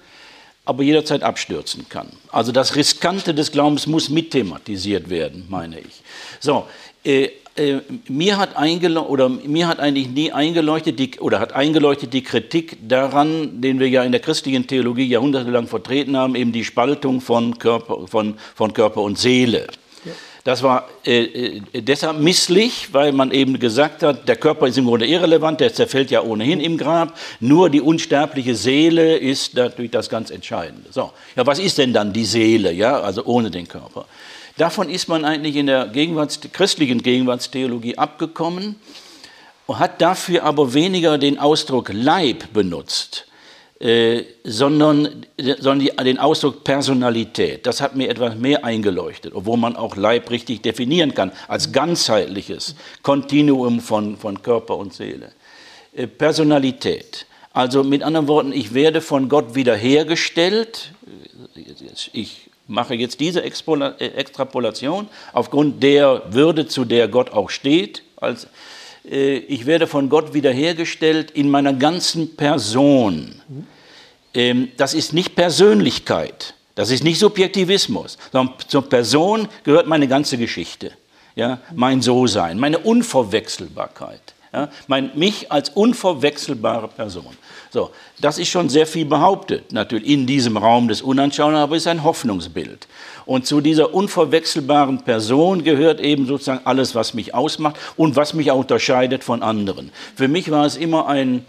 aber jederzeit abstürzen kann. Also das Riskante des Glaubens muss mitthematisiert werden, meine ich. So, äh, äh, mir hat oder mir hat eigentlich nie eingeleuchtet die, oder hat eingeleuchtet die Kritik daran, den wir ja in der christlichen Theologie jahrhundertelang vertreten haben, eben die Spaltung von Körper, von, von Körper und Seele. Das war äh, äh, deshalb misslich, weil man eben gesagt hat, der Körper ist im Grunde irrelevant, der zerfällt ja ohnehin im Grab. Nur die unsterbliche Seele ist natürlich das ganz Entscheidende. So, ja, was ist denn dann die Seele, ja, also ohne den Körper? Davon ist man eigentlich in der Gegenwarts christlichen Gegenwartstheologie abgekommen hat dafür aber weniger den Ausdruck Leib benutzt äh, sondern, sondern die, den Ausdruck Personalität. Das hat mir etwas mehr eingeleuchtet, obwohl man auch Leib richtig definieren kann, als ganzheitliches Kontinuum von, von Körper und Seele. Äh, Personalität. Also mit anderen Worten, ich werde von Gott wiederhergestellt. Ich mache jetzt diese äh, Extrapolation aufgrund der Würde, zu der Gott auch steht, als ich werde von Gott wiederhergestellt in meiner ganzen Person. Ähm, das ist nicht Persönlichkeit, das ist nicht Subjektivismus, sondern zur Person gehört meine ganze Geschichte, ja, mein So-Sein, meine Unverwechselbarkeit, ja, mein, mich als unverwechselbare Person. So, das ist schon sehr viel behauptet, natürlich in diesem Raum des Unanschaulichen, aber ist ein Hoffnungsbild. Und zu dieser unverwechselbaren Person gehört eben sozusagen alles, was mich ausmacht und was mich auch unterscheidet von anderen. Für mich war es immer ein,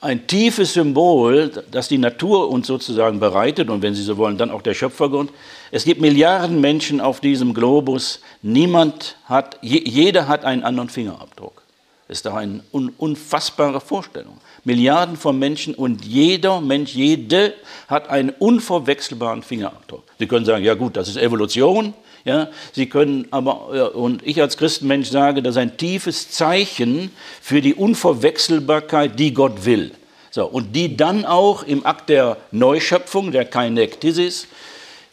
ein tiefes Symbol, das die Natur uns sozusagen bereitet und wenn Sie so wollen, dann auch der Schöpfergrund. Es gibt Milliarden Menschen auf diesem Globus. Niemand hat, jeder hat einen anderen Fingerabdruck. Das ist doch eine unfassbare Vorstellung. Milliarden von Menschen und jeder Mensch, jede hat einen unverwechselbaren Fingerabdruck. Sie können sagen, ja gut, das ist Evolution. Ja, Sie können aber, und ich als Christenmensch sage, das ist ein tiefes Zeichen für die Unverwechselbarkeit, die Gott will. So, und die dann auch im Akt der Neuschöpfung, der Kainektisis,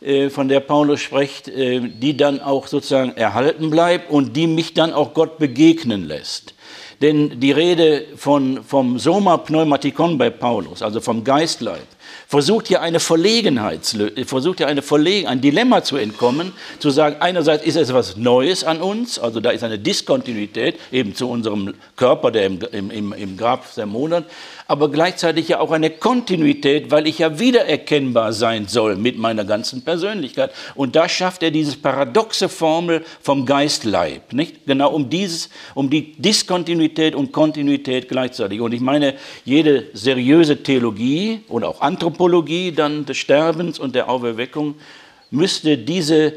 äh, von der Paulus spricht, äh, die dann auch sozusagen erhalten bleibt und die mich dann auch Gott begegnen lässt. Denn die Rede von, vom Soma Pneumatikon bei Paulus, also vom Geistleib, versucht hier eine Verlegenheit, versucht hier eine Verlegen, ein Dilemma zu entkommen, zu sagen, einerseits ist es etwas Neues an uns, also da ist eine Diskontinuität eben zu unserem Körper, der im, im, im Grab vermodert, aber gleichzeitig ja auch eine Kontinuität, weil ich ja wiedererkennbar sein soll mit meiner ganzen Persönlichkeit. Und da schafft er diese paradoxe Formel vom Geistleib, nicht? Genau um dieses, um die Diskontinuität und Kontinuität gleichzeitig. Und ich meine, jede seriöse Theologie und auch Anthropologie dann des Sterbens und der Auferweckung müsste diese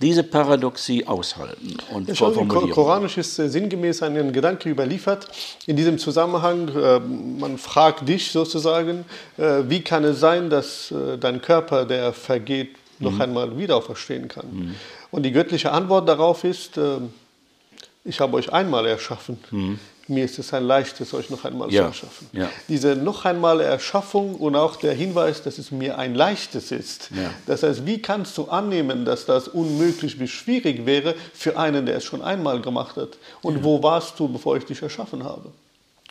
diese Paradoxie aushalten und ja, Sie, Koranisch ist äh, sinngemäß ein Gedanke überliefert. In diesem Zusammenhang, äh, man fragt dich sozusagen, äh, wie kann es sein, dass äh, dein Körper, der vergeht, noch mhm. einmal wieder auferstehen kann? Mhm. Und die göttliche Antwort darauf ist, äh, ich habe euch einmal erschaffen. Mhm mir ist es ein leichtes, euch noch einmal ja, zu erschaffen. Ja. Diese noch einmal Erschaffung und auch der Hinweis, dass es mir ein leichtes ist. Ja. Das heißt, wie kannst du annehmen, dass das unmöglich bis schwierig wäre für einen, der es schon einmal gemacht hat? Und wo warst du, bevor ich dich erschaffen habe?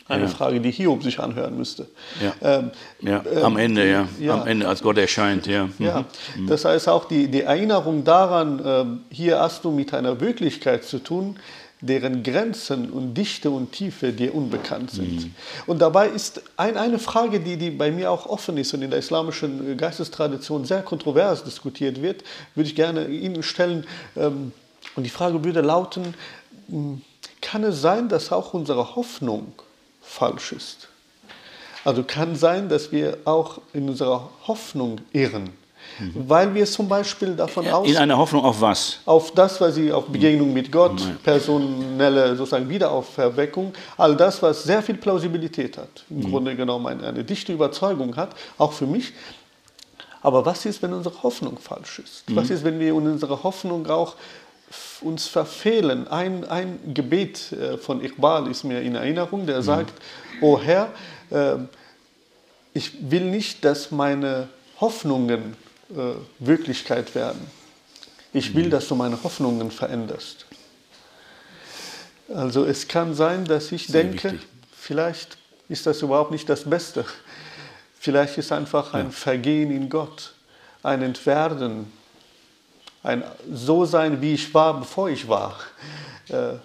Eine ja. Frage, die Hiob sich anhören müsste. Ja, ähm, ja. Ähm, am Ende, ja. ja. Am Ende, als Gott erscheint, ja. ja. Mhm. Das heißt auch die, die Erinnerung daran, ähm, hier hast du mit einer Wirklichkeit zu tun, deren Grenzen und Dichte und Tiefe dir unbekannt sind. Mhm. Und dabei ist ein, eine Frage, die, die bei mir auch offen ist und in der islamischen Geistestradition sehr kontrovers diskutiert wird, würde ich gerne Ihnen stellen. Ähm, und die Frage würde lauten, hm, kann es sein, dass auch unsere Hoffnung falsch ist? Also kann sein, dass wir auch in unserer Hoffnung irren. Mhm. Weil wir zum Beispiel davon aus. In einer Hoffnung auf was? Auf das, was sie auf Begegnung mit Gott, Nein. personelle sozusagen Wiederauferweckung, all das, was sehr viel Plausibilität hat, im mhm. Grunde genommen eine, eine dichte Überzeugung hat, auch für mich. Aber was ist, wenn unsere Hoffnung falsch ist? Mhm. Was ist, wenn wir in unserer Hoffnung auch uns verfehlen? Ein, ein Gebet äh, von Iqbal ist mir in Erinnerung, der mhm. sagt, O Herr, äh, ich will nicht, dass meine Hoffnungen äh, Wirklichkeit werden. Ich will, mhm. dass du meine Hoffnungen veränderst. Also es kann sein, dass ich Sehr denke, wichtig. vielleicht ist das überhaupt nicht das Beste. Vielleicht ist einfach ein ja. Vergehen in Gott, ein Entwerden, ein So sein, wie ich war, bevor ich war, äh,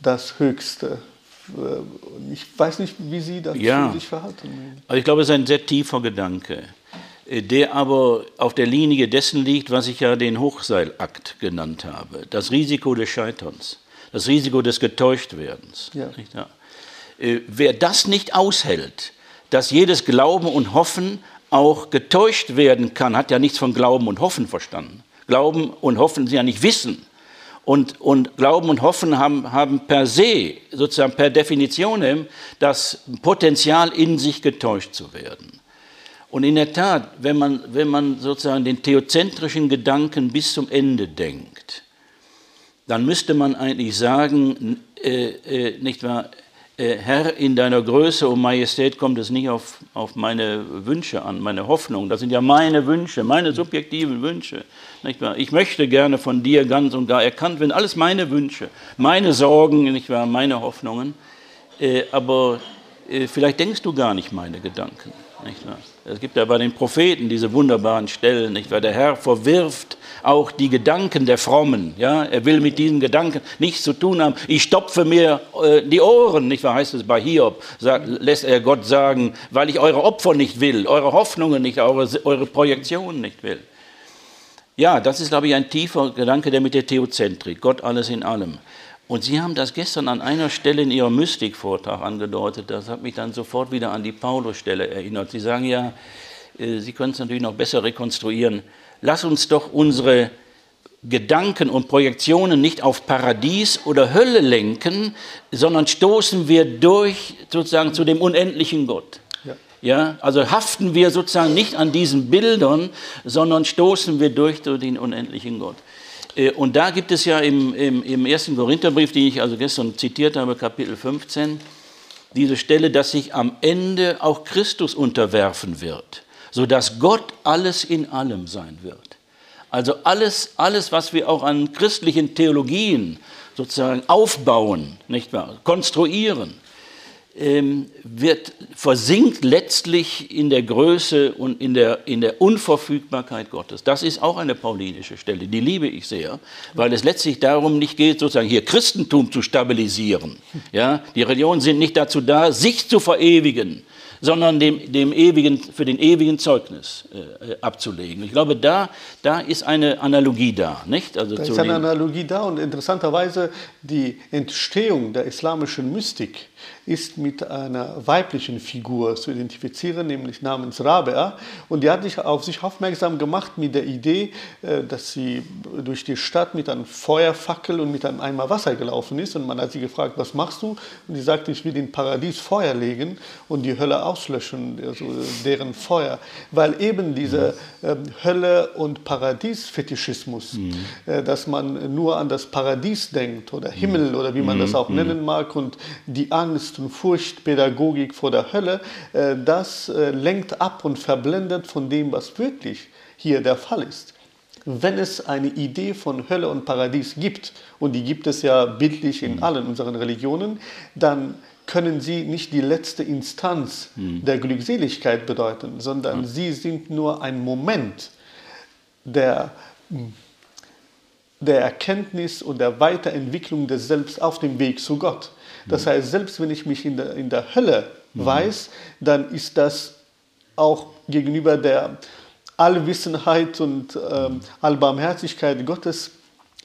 das Höchste. Äh, ich weiß nicht, wie Sie dazu ja. sich verhalten. Also ich glaube, es ist ein sehr tiefer Gedanke der aber auf der Linie dessen liegt, was ich ja den Hochseilakt genannt habe. Das Risiko des Scheiterns, das Risiko des Getäuschtwerdens. Ja. Ja. Äh, wer das nicht aushält, dass jedes Glauben und Hoffen auch getäuscht werden kann, hat ja nichts von Glauben und Hoffen verstanden. Glauben und Hoffen sind ja nicht Wissen. Und, und Glauben und Hoffen haben, haben per se, sozusagen per Definition, das Potenzial in sich getäuscht zu werden. Und in der Tat, wenn man, wenn man sozusagen den theozentrischen Gedanken bis zum Ende denkt, dann müsste man eigentlich sagen, äh, äh, nicht wahr, äh, Herr, in deiner Größe und Majestät kommt es nicht auf, auf meine Wünsche an, meine Hoffnungen. Das sind ja meine Wünsche, meine subjektiven Wünsche. Nicht wahr? Ich möchte gerne von dir ganz und gar erkannt werden. Alles meine Wünsche, meine Sorgen, nicht wahr? meine Hoffnungen. Äh, aber äh, vielleicht denkst du gar nicht meine Gedanken. Nicht wahr? Es gibt ja bei den Propheten diese wunderbaren Stellen, nicht wahr? Der Herr verwirft auch die Gedanken der Frommen. Ja? Er will mit diesen Gedanken nichts zu tun haben. Ich stopfe mir äh, die Ohren, nicht wahr? Heißt es bei Hiob, sagt, lässt er Gott sagen, weil ich eure Opfer nicht will, eure Hoffnungen nicht, eure, eure Projektionen nicht will. Ja, das ist, glaube ich, ein tiefer Gedanke, der mit der Theozentrik, Gott alles in allem. Und Sie haben das gestern an einer Stelle in Ihrem Mystikvortrag angedeutet. Das hat mich dann sofort wieder an die Paulus-Stelle erinnert. Sie sagen ja, äh, Sie können es natürlich noch besser rekonstruieren lass uns doch unsere Gedanken und Projektionen nicht auf Paradies oder Hölle lenken, sondern stoßen wir durch sozusagen zu dem unendlichen Gott. Ja. ja. also haften wir sozusagen nicht an diesen Bildern, sondern stoßen wir durch zu den unendlichen Gott. Äh, und da gibt es ja im, im, im ersten Korintherbrief, den ich also gestern zitiert habe, Kapitel 15, diese Stelle, dass sich am Ende auch Christus unterwerfen wird sodass Gott alles in allem sein wird. Also alles, alles, was wir auch an christlichen Theologien sozusagen aufbauen, nicht wahr, konstruieren, wird, versinkt letztlich in der Größe und in der, in der Unverfügbarkeit Gottes. Das ist auch eine paulinische Stelle, die liebe ich sehr, weil es letztlich darum nicht geht, sozusagen hier Christentum zu stabilisieren. Ja? Die Religionen sind nicht dazu da, sich zu verewigen, sondern dem, dem ewigen, für den ewigen Zeugnis äh, abzulegen. Ich glaube, da, da ist eine Analogie da. Nicht? Also da ist eine Analogie da und interessanterweise die Entstehung der islamischen Mystik ist mit einer weiblichen Figur zu identifizieren, nämlich namens Rabea. Und die hat sich auf sich aufmerksam gemacht mit der Idee, äh, dass sie durch die Stadt mit einem Feuerfackel und mit einem Eimer Wasser gelaufen ist. Und man hat sie gefragt, was machst du? Und sie sagte, ich will in Paradies Feuer legen und die Hölle auslöschen, also deren Feuer. Weil eben diese ähm, Hölle- und Paradies-Fetischismus, mhm. Äh, dass man nur an das Paradies denkt oder Himmel oder wie man mhm. das auch nennen mag und die Angst Angst und Furchtpädagogik vor der Hölle, äh, das äh, lenkt ab und verblendet von dem, was wirklich hier der Fall ist. Wenn es eine Idee von Hölle und Paradies gibt, und die gibt es ja bildlich in mhm. allen unseren Religionen, dann können sie nicht die letzte Instanz mhm. der Glückseligkeit bedeuten, sondern sie sind nur ein Moment der, der Erkenntnis und der Weiterentwicklung des Selbst auf dem Weg zu Gott. Das heißt, selbst wenn ich mich in der, in der Hölle mhm. weiß, dann ist das auch gegenüber der Allwissenheit und ähm, Allbarmherzigkeit Gottes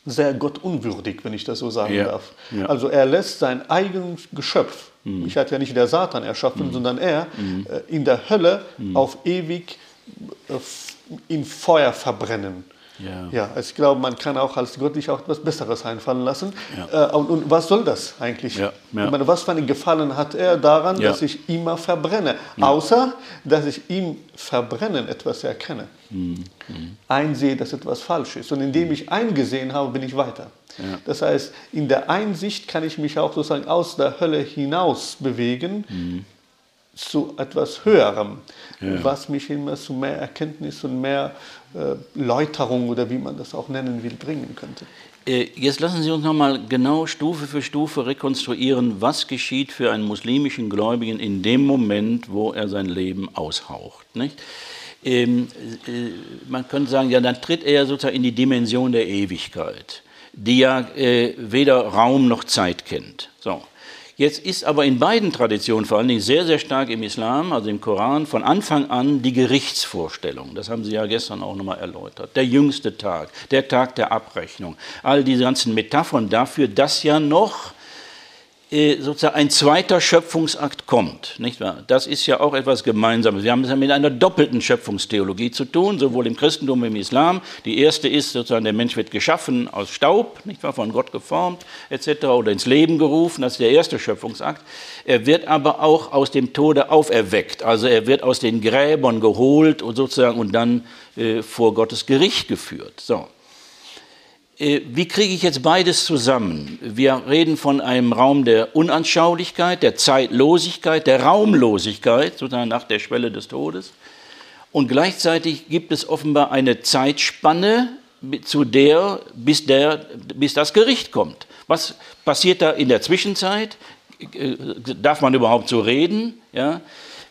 sehr gottunwürdig, wenn ich das so sagen ja. darf. Ja. Also er lässt sein eigenes Geschöpf, mhm. mich hat ja nicht der Satan erschaffen, mhm. sondern er, mhm. äh, in der Hölle mhm. auf ewig äh, in Feuer verbrennen. Ja. ja, also ich glaube, man kann auch als Gott sich auch etwas Besseres einfallen lassen. Ja. Äh, und, und, was soll das eigentlich? Ja. Ja. Ich meine, was für einen Gefallen hat er daran, dass ich immer verbrenne? Außer, dass ich ihm Verbrennen etwas erkenne. Mhm. Einsehe, dass etwas falsch ist. Und indem ich eingesehen habe, bin ich weiter. Das heißt, in der Einsicht kann ich mich auch sozusagen aus der Hölle hinaus bewegen. Mhm zu etwas Höherem, was mich immer zu mehr Erkenntnis und mehr Läuterung oder wie man das auch nennen will, bringen könnte. Äh, jetzt lassen Sie uns nochmal genau Stufe für Stufe rekonstruieren, was geschieht für einen muslimischen Gläubigen in dem Moment, wo er sein Leben aushaucht. Nicht? Ähm, äh, man könnte sagen, ja, dann tritt er sozusagen in die Dimension der Ewigkeit, die ja äh, weder Raum noch Zeit kennt. So. Jetzt ist aber in beiden Traditionen, vor allen Dingen sehr, sehr stark im Islam, also im Koran, von Anfang an die Gerichtsvorstellung. Das haben Sie ja gestern auch nochmal erläutert. Der jüngste Tag, der Tag der Abrechnung. All diese ganzen Metaphern dafür, dass ja noch sozusagen ein zweiter Schöpfungsakt kommt. Nicht wahr? Das ist ja auch etwas Gemeinsames. Wir haben es ja mit einer doppelten Schöpfungstheologie zu tun, sowohl im Christentum wie im Islam. Die erste ist sozusagen, der Mensch wird geschaffen aus Staub, nicht wahr? von Gott geformt etc. oder ins Leben gerufen. Das ist der erste Schöpfungsakt. Er wird aber auch aus dem Tode auferweckt. Also er wird aus den Gräbern geholt und sozusagen und dann äh, vor Gottes Gericht geführt. So. Äh, wie kriege ich jetzt beides zusammen? Wir reden von einem Raum der Unanschaulichkeit, der Zeitlosigkeit, der Raumlosigkeit, sozusagen nach der Schwelle des Todes. Und gleichzeitig gibt es offenbar eine Zeitspanne, zu der bis, der, bis das Gericht kommt. Was passiert da in der Zwischenzeit? Äh, darf man überhaupt so reden? Ja?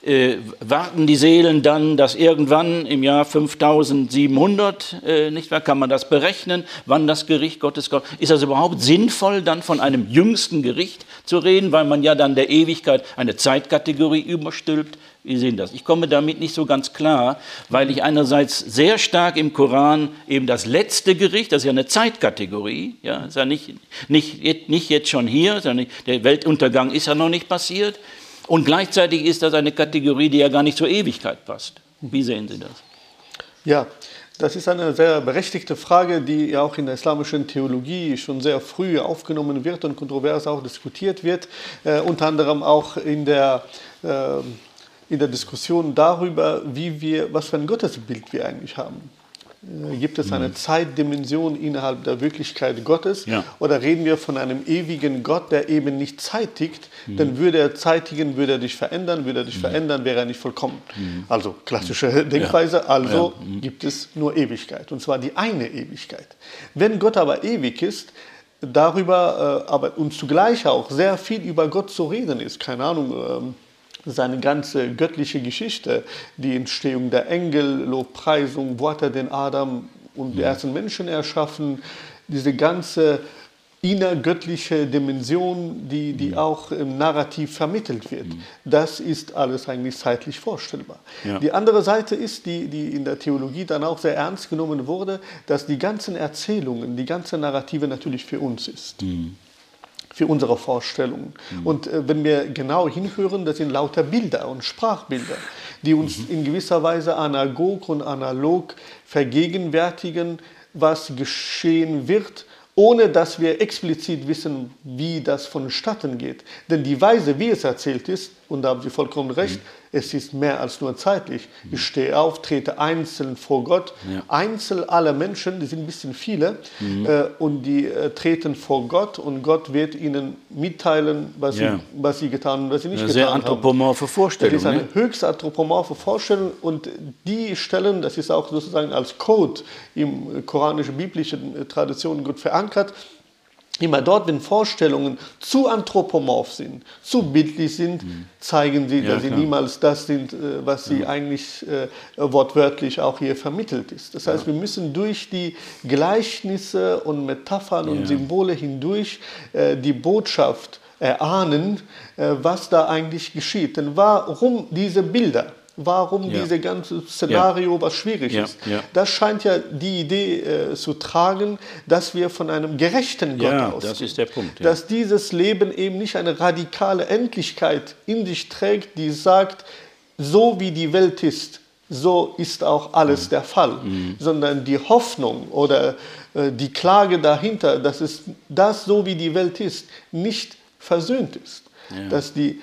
Äh, warten die Seelen dann, dass irgendwann im Jahr 5700, äh, nicht wahr, kann man das berechnen, wann das Gericht Gottes kommt? Ist das überhaupt sinnvoll, dann von einem jüngsten Gericht zu reden, weil man ja dann der Ewigkeit eine Zeitkategorie überstülpt? Wie sehen das? Ich komme damit nicht so ganz klar, weil ich einerseits sehr stark im Koran eben das letzte Gericht, das ist ja eine Zeitkategorie, ja, ist ja nicht, nicht, nicht jetzt schon hier, der Weltuntergang ist ja noch nicht passiert. Und gleichzeitig ist das eine Kategorie, die ja gar nicht zur Ewigkeit passt. Wie sehen Sie das? Ja, das ist eine sehr berechtigte Frage, die ja auch in der islamischen Theologie schon sehr früh aufgenommen wird und kontrovers auch diskutiert wird, äh, unter anderem auch in der, äh, in der Diskussion darüber, wie wir, was für ein Gottesbild wir eigentlich haben. Äh, gibt es eine mhm. Zeitdimension innerhalb der Wirklichkeit Gottes? Ja. Oder reden wir von einem ewigen Gott, der eben nicht zeitigt? Mhm. Dann würde er zeitigen, würde er dich verändern, würde er dich mhm. verändern, wäre er nicht vollkommen. Mhm. Also klassische. Denkweise, ja. also ja. Mhm. gibt es nur Ewigkeit. Und zwar die eine Ewigkeit. Wenn Gott aber ewig ist, darüber, äh, aber und zugleich auch sehr viel über Gott zu reden ist, keine Ahnung, ähm, seine ganze göttliche Geschichte, die Entstehung der Engel, Lobpreisung, wo hat er den Adam und die ersten Menschen erschaffen, diese ganze innergöttliche Dimension, die, die mhm. auch im Narrativ vermittelt wird. Mhm. Das ist alles eigentlich zeitlich vorstellbar. Ja. Die andere Seite ist, die, die in der Theologie dann auch sehr ernst genommen wurde, dass die ganzen Erzählungen, die ganze Narrative natürlich für uns ist. Mhm für unsere Vorstellungen. Mhm. Und äh, wenn wir genau hinhören, das sind lauter Bilder und Sprachbilder, die uns mhm. in gewisser Weise analog und analog vergegenwärtigen, was geschehen wird ohne dass wir explizit wissen, wie das vonstatten geht. Denn die Weise, wie es erzählt ist, und da haben Sie vollkommen recht, mhm. Es ist mehr als nur zeitlich. Mhm. Ich stehe auf, trete einzeln vor Gott. Ja. Einzeln alle Menschen, die sind ein bisschen viele, mhm. äh, und die äh, treten vor Gott und Gott wird ihnen mitteilen, was, ja. sie, was sie getan und was sie nicht getan haben. Sehr anthropomorphe Vorstellung. Das ist eine ne? höchst anthropomorphe Vorstellung und die Stellen, das ist auch sozusagen als Code im koranischen-biblischen äh, Tradition gut verankert, Immer dort, wenn Vorstellungen zu anthropomorph sind, zu bildlich sind, mhm. zeigen sie, dass ja, sie niemals das sind, äh, was sie ja. eigentlich äh, wortwörtlich auch hier vermittelt ist. Das heißt, ja. wir müssen durch die Gleichnisse und Metaphern und Symbole hindurch äh, die Botschaft erahnen, äh, was da eigentlich geschieht. Denn warum diese Bilder? Warum ja. dieses ganze Szenario, ja. was schwierig ja. ist. Das scheint ja die Idee äh, zu tragen, dass wir von einem gerechten Gott ja, ausgehen. das ist der Punkt. Dass dieses Leben eben nicht eine radikale Endlichkeit in sich trägt, die sagt, so wie die Welt ist, so ist auch alles mhm. der Fall, mhm. sondern die Hoffnung oder äh, die Klage dahinter, dass es das, so wie die Welt ist, nicht versöhnt ist. Dass die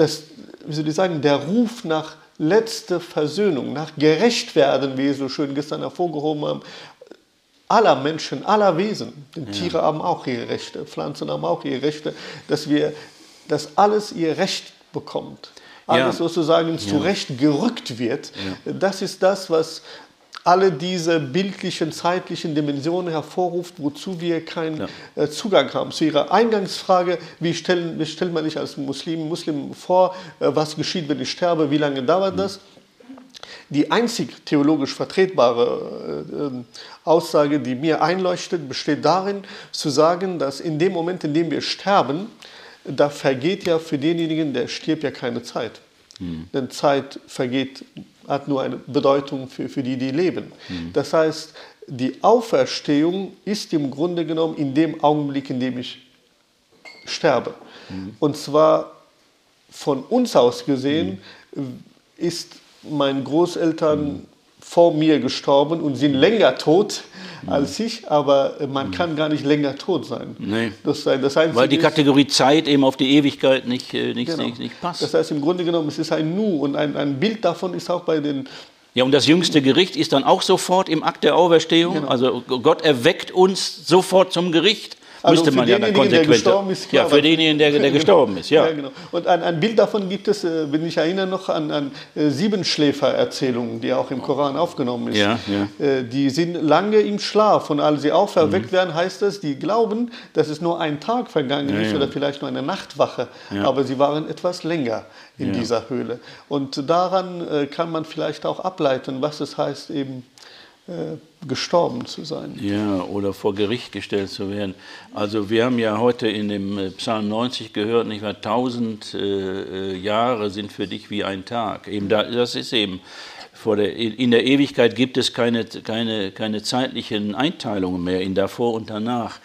dass, wie soll ich sagen, der Ruf nach letzter Versöhnung, nach Gerechtwerden, wie wir so schön gestern hervorgehoben haben, aller Menschen, aller Wesen, denn ja. Tiere haben auch ihre Rechte, Pflanzen haben auch ihre Rechte, dass wir, dass alles ihr Recht bekommt, alles ja. sozusagen ja. zurecht gerückt wird. Das ist das, was alle diese bildlichen, zeitlichen Dimensionen hervorruft, wozu wir keinen ja. Äh, Zugang haben. Zu Ihrer Eingangsfrage, wie, stellen, wie stellt man sich als Muslim, Muslim vor, äh, was geschieht, wenn ich sterbe, wie lange dauert das? Die einzig theologisch vertretbare äh, Aussage, die mir einleuchtet, besteht darin, zu sagen, dass in dem Moment, in dem wir sterben, da vergeht ja für denjenigen, der stirbt, ja keine Zeit. Mhm. Denn Zeit vergeht hat nur eine Bedeutung für, für die, die leben. Mhm. Das heißt, die Auferstehung ist im Grunde genommen in dem Augenblick, in dem ich sterbe. Mhm. Und zwar von uns aus gesehen mhm. ist mein Großeltern mhm. Vor mir gestorben und sind länger tot als ich, aber man mhm. kann gar nicht länger tot sein. Nee. Das, das Weil die Kategorie Zeit eben auf die Ewigkeit nicht, äh, nicht, genau. nicht, nicht, passt. Das heißt, im Grunde genommen, es ist ein Nu und ein, ein Bild davon ist auch bei den Ja, und das jüngste Gericht ist dann auch sofort im Akt der Auferstehung. Genau. Also Gott erweckt uns sofort zum Gericht. Also Müsste man ja dann konsequent. Ja, für denjenigen, der, der gestorben ist, ja. ja genau. Und ein, ein, Bild davon gibt es, äh, wenn ich erinnere, noch an, an äh, Siebenschläfer-Erzählungen, die auch im Koran aufgenommen ist. Ja, ja. Äh, die sind lange im Schlaf und als sie auferweckt mhm. werden, heißt das, die glauben, dass es nur ein Tag vergangen ist oder vielleicht nur eine Nachtwache, aber sie waren etwas länger in dieser Höhle. Und daran kann man vielleicht auch ableiten, was es heißt, eben gestorben zu sein. Ja, oder vor Gericht gestellt zu werden. Also wir haben ja heute in dem äh, Psalm 90 gehört, nicht wahr, tausend äh, Jahre sind für dich wie ein Tag. Eben da, das ist eben, vor der, in der Ewigkeit gibt es keine, keine, keine zeitlichen Einteilungen mehr in davor und danach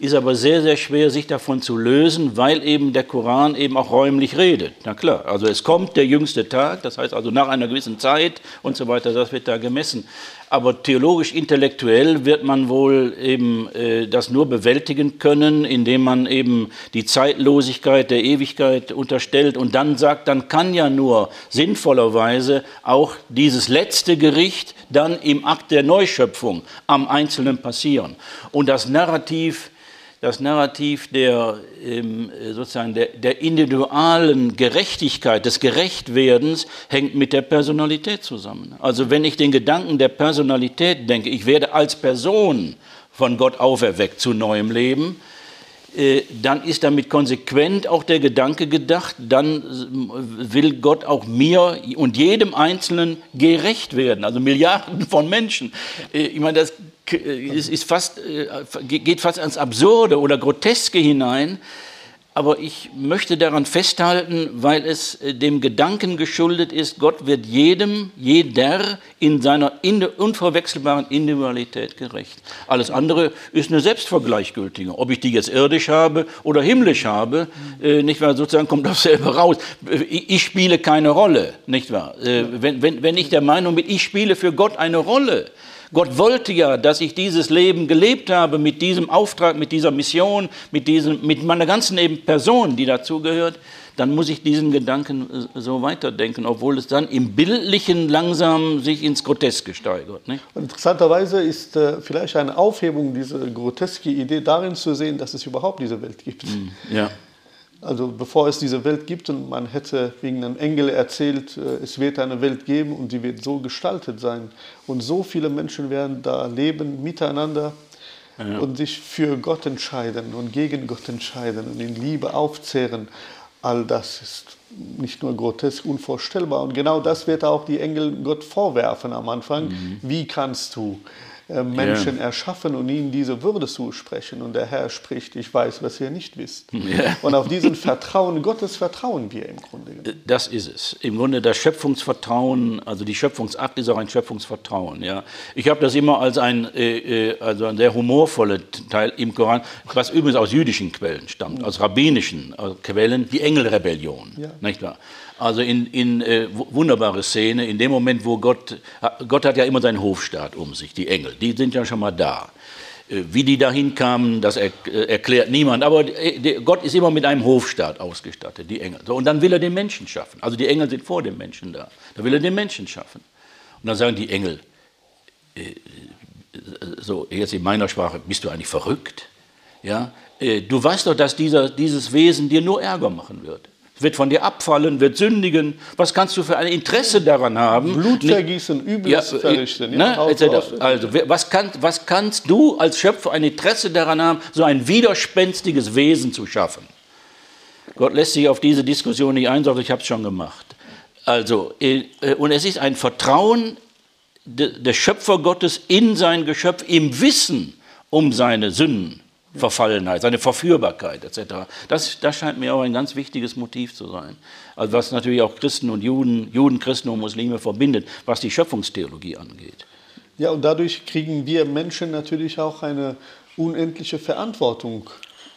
ist aber sehr, sehr schwer, sich davon zu lösen, weil eben der Koran eben auch räumlich redet. Na klar, also es kommt der jüngste Tag, das heißt also nach einer gewissen Zeit und so weiter, das wird da gemessen. Aber theologisch-intellektuell wird man wohl eben äh, das nur bewältigen können, indem man eben die Zeitlosigkeit der Ewigkeit unterstellt und dann sagt, dann kann ja nur sinnvollerweise auch dieses letzte Gericht dann im Akt der Neuschöpfung am Einzelnen passieren. Und das Narrativ das Narrativ der, ähm, sozusagen der, der individualen Gerechtigkeit, des Gerechtwerdens hängt mit der Personalität zusammen. Also wenn ich den Gedanken der Personalität denke, ich werde als Person von Gott auferweckt zu neuem Leben, dann ist damit konsequent auch der Gedanke gedacht, dann will Gott auch mir und jedem Einzelnen gerecht werden, also Milliarden von Menschen. Äh, ich meine, das ist fast, äh, geht fast ans Absurde oder Groteske hinein, aber ich möchte daran festhalten, weil es äh, dem Gedanken geschuldet ist, Gott wird jedem, jeder in seiner unverwechselbaren Individualität gerecht. Alles andere ist eine Selbstvergleichgültige. Ob ich die jetzt irdisch habe oder himmlisch habe, äh, nicht wahr, sozusagen kommt das selber raus. Ich spiele keine Rolle, nicht wahr? Äh, wenn, wenn, wenn ich der Meinung bin, ich spiele für Gott eine Rolle, Gott wollte ja, dass ich dieses Leben gelebt habe mit diesem Auftrag, mit dieser Mission, mit, diesem, mit meiner ganzen eben Person, die dazugehört. Dann muss ich diesen Gedanken äh, so weiterdenken, obwohl es dann im Bildlichen langsam sich ins Groteske steigert. Nicht? Interessanterweise ist äh, vielleicht eine Aufhebung dieser groteske Idee darin zu sehen, dass es überhaupt diese Welt gibt. Ja. Also bevor es diese Welt gibt und man hätte wegen einem Engel erzählt, äh, es wird eine Welt geben und die wird so gestaltet sein. Und so viele Menschen werden da leben miteinander ja. und sich für Gott entscheiden und gegen Gott entscheiden und in Liebe aufzehren. All das ist nicht nur grotesk, unvorstellbar. Und genau das wird auch die Engel Gott vorwerfen am Anfang. Mhm. Wie kannst du Menschen ja. erschaffen und ihnen diese Würde zusprechen. Und der Herr spricht, ich weiß, was ihr nicht wisst. Ja. Und auf diesen Vertrauen Gottes vertrauen wir im Grunde. Äh, das ist es. Im Grunde das Schöpfungsvertrauen, also die Schöpfungsakt ist auch ein Schöpfungsvertrauen. Ja. Ich habe das immer als ein, äh, äh also ein sehr humorvoller Teil im Koran, was übrigens aus jüdischen Quellen stammt, aus rabbinischen Quellen, die Engelrebellion. Ja. Nicht wahr? Also in, in äh, wunderbare Szene, in dem Moment, wo Gott, Gott hat ja immer seinen Hofstaat um sich, die Engel, die sind ja schon mal da. Äh, wie die dahin kamen, das äh, erklärt niemand. Aber äh, Gott ist immer mit einem Hofstaat ausgestattet, die Engel. Und dann will er den Menschen schaffen. Also die Engel sind vor dem Menschen da. Da will er den Menschen schaffen. Und dann sagen die Engel, so jetzt in meiner Sprache, bist du eigentlich verrückt? Ja? Du weißt doch, dass dieser, dieses Wesen dir nur Ärger machen wird wird von dir abfallen, wird sündigen. Was kannst du für ein Interesse daran haben? Blutvergießen, Übles ja, äh, verrichten. Ne? Also, was, kann, was kannst du als Schöpfer ein Interesse daran haben, so ein widerspenstiges Wesen zu schaffen? Gott lässt sich auf diese Diskussion nicht ein, sondern ich habe es schon gemacht. Also, äh, und es ist ein Vertrauen des Schöpfergottes in sein Geschöpf im Wissen um seine Sünden. Verfallenheit, seine Verführbarkeit etc. Das, das scheint mir auch ein ganz wichtiges Motiv zu sein. Also was natürlich auch Christen und Juden, Juden, Christen und Muslime verbindet, was die Schöpfungstheologie angeht. Ja, und dadurch kriegen wir Menschen natürlich auch eine unendliche Verantwortung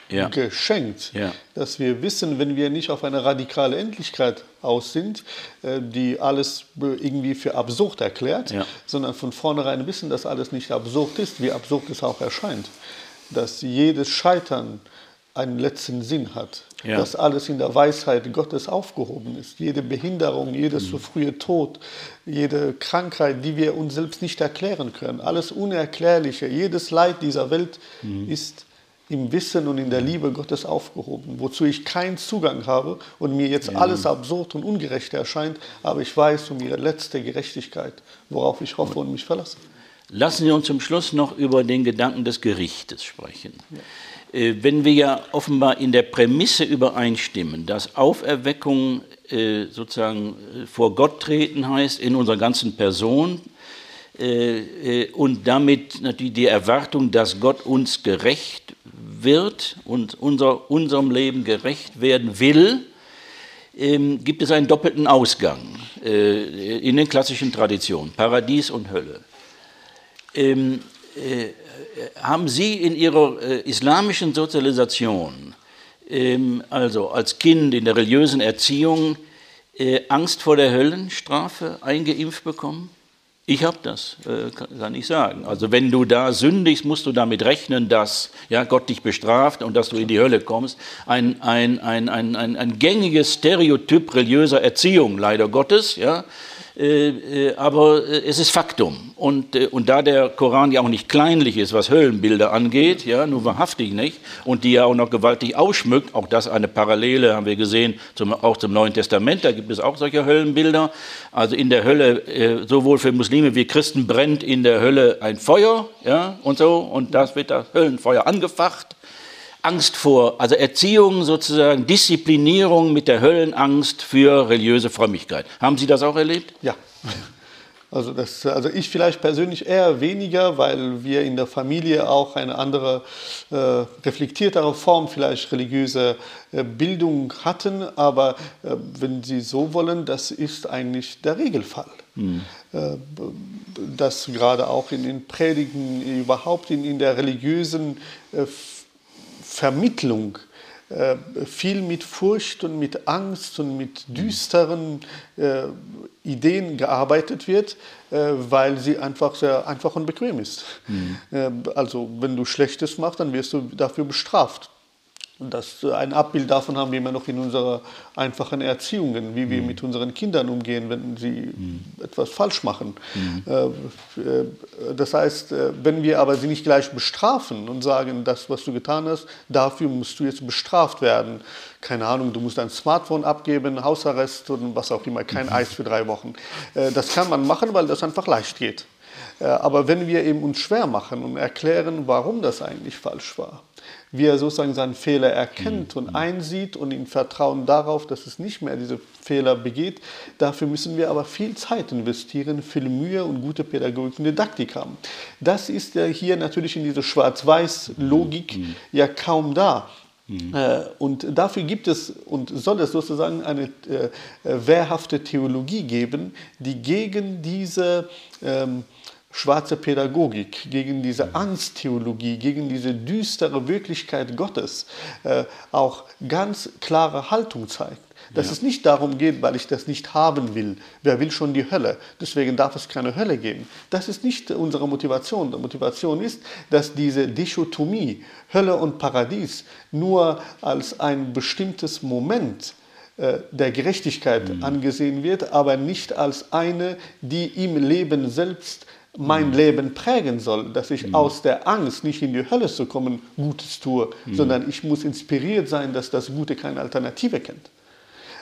ja. geschenkt, ja. dass wir wissen, wenn wir nicht auf eine radikale Endlichkeit aus sind, äh, die alles irgendwie für absurd erklärt, ja. sondern von vornherein wissen, dass alles nicht absurd ist, wie absurd es auch erscheint dass jedes Scheitern einen letzten Sinn hat. ja. dass alles in der Weisheit Gottes aufgehoben ist. Jede Behinderung, jedes mhm. zu frühe Tod, jede Krankheit, die wir uns selbst nicht erklären können, alles Unerklärliche, jedes Leid dieser Welt mhm. ist im Wissen und in der Liebe Gottes aufgehoben, wozu ich keinen Zugang habe und mir jetzt ja. alles absurd und ungerecht erscheint, aber ich weiß um ihre letzte Gerechtigkeit, worauf ich hoffe und mich verlasse. Lassen Sie uns zum Schluss noch über den Gedanken des Gerichtes sprechen. Ja. Äh, wenn wir ja offenbar in der Prämisse übereinstimmen, dass Auferweckung äh, sozusagen äh, vor Gott treten heißt in unserer ganzen Person, und damit natürlich die Erwartung, dass Gott uns gerecht wird und unser, unserem Leben gerecht werden will, ähm, gibt es einen doppelten Ausgang in den klassischen Traditionen, Paradies und Hölle. Ähm, äh, haben Sie in Ihrer äh, islamischen Sozialisation, ähm, also als Kind in der religiösen Erziehung, äh, Angst vor der Höllenstrafe eingeimpft bekommen? Ich habe das, äh, kann ich sagen. Also wenn du da sündigst, musst du damit rechnen, dass ja, Gott dich bestraft und dass du in die Hölle kommst. Ein, ein, ein, ein, ein, ein gängiges Stereotyp religiöser Erziehung, leider Gottes. Ja, aber äh, es ist Faktum. Und, und da der Koran ja auch nicht kleinlich ist, was Höllenbilder angeht, ja, nur wahrhaftig nicht, und die ja auch noch gewaltig ausschmückt, auch das eine Parallele haben wir gesehen, zum, auch zum Neuen Testament, da gibt es auch solche Höllenbilder. Also in der Hölle, sowohl für Muslime wie Christen brennt in der Hölle ein Feuer, ja, und so, und das wird das Höllenfeuer angefacht. Angst vor, also Erziehung sozusagen, Disziplinierung mit der Höllenangst für religiöse Frömmigkeit. Haben Sie das auch erlebt? Ja. Also, das, also ich vielleicht persönlich eher weniger, weil wir in der Familie auch eine andere, äh, reflektiertere Form vielleicht religiöse äh, Bildung hatten. Aber äh, wenn Sie so wollen, das ist eigentlich der Regelfall. Mhm. Dass gerade auch in den Predigen, überhaupt in, in der religiösen äh, Vermittlung äh, viel mit Furcht und mit Angst und mit düsteren äh, Ideen gearbeitet wird, äh, weil sie einfach sehr einfach und bequem ist. Mhm. Äh, also wenn du Schlechtes machst, dann wirst du dafür bestraft. Das, ein Abbild davon haben wir immer noch in unserer einfachen Erziehung, wie wir mhm. mit unseren Kindern umgehen, wenn sie mhm. etwas falsch machen. Mhm. Äh, äh, das heißt, äh, wenn wir aber sie nicht gleich bestrafen und sagen, das, was du getan hast, dafür musst du jetzt bestraft werden. Keine Ahnung, du musst dein Smartphone abgeben, Hausarrest und was auch immer, kein mhm. Eis für drei Wochen. Das kann man machen, weil das einfach leicht geht. Aber wenn wir eben uns schwer machen und erklären, warum das eigentlich falsch war, wie er sozusagen seinen Fehler erkennt und einsieht und in Vertrauen darauf, dass es nicht mehr diese Fehler begeht. Dafür müssen wir aber viel Zeit investieren, viel Mühe und gute Pädagogik und Didaktik haben. Das ist ja hier natürlich in dieser Schwarz-Weiß-Logik mhm. ja kaum da. Mhm. Äh, und dafür gibt es und soll es sozusagen eine äh, wehrhafte Theologie geben, die gegen diese ähm, schwarze Pädagogik, gegen diese Angsttheologie, gegen diese düstere Wirklichkeit Gottes äh, auch ganz klare Haltung zeigt. Dass ja. es nicht darum geht, weil ich das nicht haben will. Wer will schon die Hölle? Deswegen darf es keine Hölle geben. Das ist nicht unsere Motivation. Die Motivation ist, dass diese Dichotomie, Hölle und Paradies, nur als ein bestimmtes Moment äh, der Gerechtigkeit mhm. angesehen wird, aber nicht als eine, die im Leben selbst mein mhm. Leben prägen soll, dass ich mhm. aus der Angst, nicht in die Hölle zu kommen, Gutes tue, mhm. sondern ich muss inspiriert sein, dass das Gute keine Alternative kennt.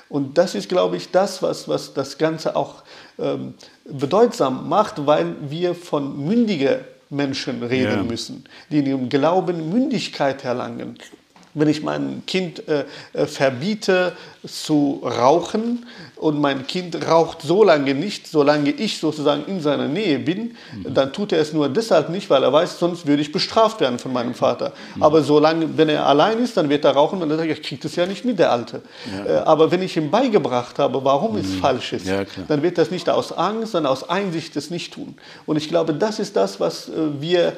Und das ist, glaube ich, das, was, was das Ganze auch ähm, bedeutsam macht, weil wir von mündigen Menschen reden ja. müssen, die in ihrem Glauben Mündigkeit erlangen. Wenn ich mein Kind äh, äh verbiete zu rauchen, und mein Kind raucht so lange nicht, solange ich sozusagen in seiner Nähe bin, mhm. dann tut er es nur deshalb nicht, weil er weiß, sonst würde ich bestraft werden von meinem Vater. Mhm. Aber solange, wenn er allein ist, dann wird er rauchen und dann sagt er, ich kriege das ja nicht mit, der Alte. Ja. Äh, aber wenn ich ihm beigebracht habe, warum mhm. es falsch ist, ja, dann wird das nicht aus Angst, sondern aus Einsicht es nicht tun. Und ich glaube, das ist das, was äh, wir, äh,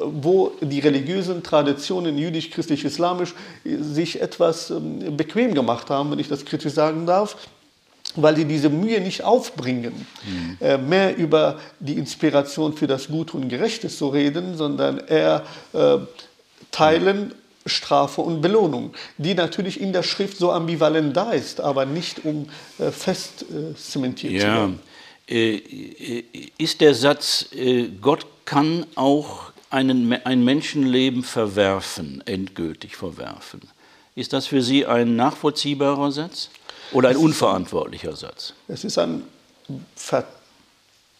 wo die religiösen Traditionen, jüdisch, christlich, islamisch, sich etwas ähm, bequem gemacht haben, wenn ich das kritisch sagen darf weil sie diese Mühe nicht aufbringen, mhm. äh, mehr über die Inspiration für das Gute und Gerechte zu reden, sondern eher äh, teilen Strafe und Belohnung, die natürlich in der Schrift so ambivalent da ist, aber nicht um äh, fest äh, zementiert ja. zu werden. Äh, äh, ist der Satz, Gott kann auch einen, ein Menschenleben verwerfen, endgültig verwerfen. Ist das für Sie ein nachvollziehbarer Satz oder ein unverantwortlicher Satz? Es ist ein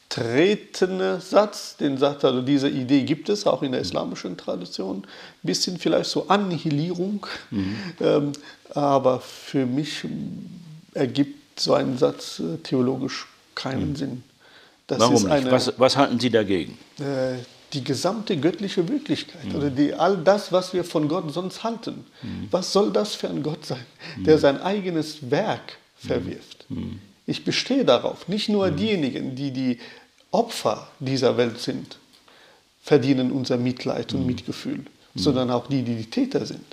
vertretener Satz, den sagt also, diese Idee gibt es auch in der islamischen Tradition, ein bisschen vielleicht so Annihilierung, mhm. ähm, aber für mich ergibt so ein Satz äh, theologisch keinen mhm. Sinn. Das Warum nicht? Eine, was, was, halten Sie dagegen? Äh, die gesamte göttliche Wirklichkeit mhm. oder die, all das, was wir von Gott sonst halten. Mhm. Was soll das für ein Gott sein, der mhm. sein eigenes Werk mhm. verwirft? Mhm. Ich bestehe darauf, nicht nur diejenigen, die die Opfer dieser Welt sind, verdienen unser Mitleid und Mitgefühl, sondern auch die, die die Täter sind.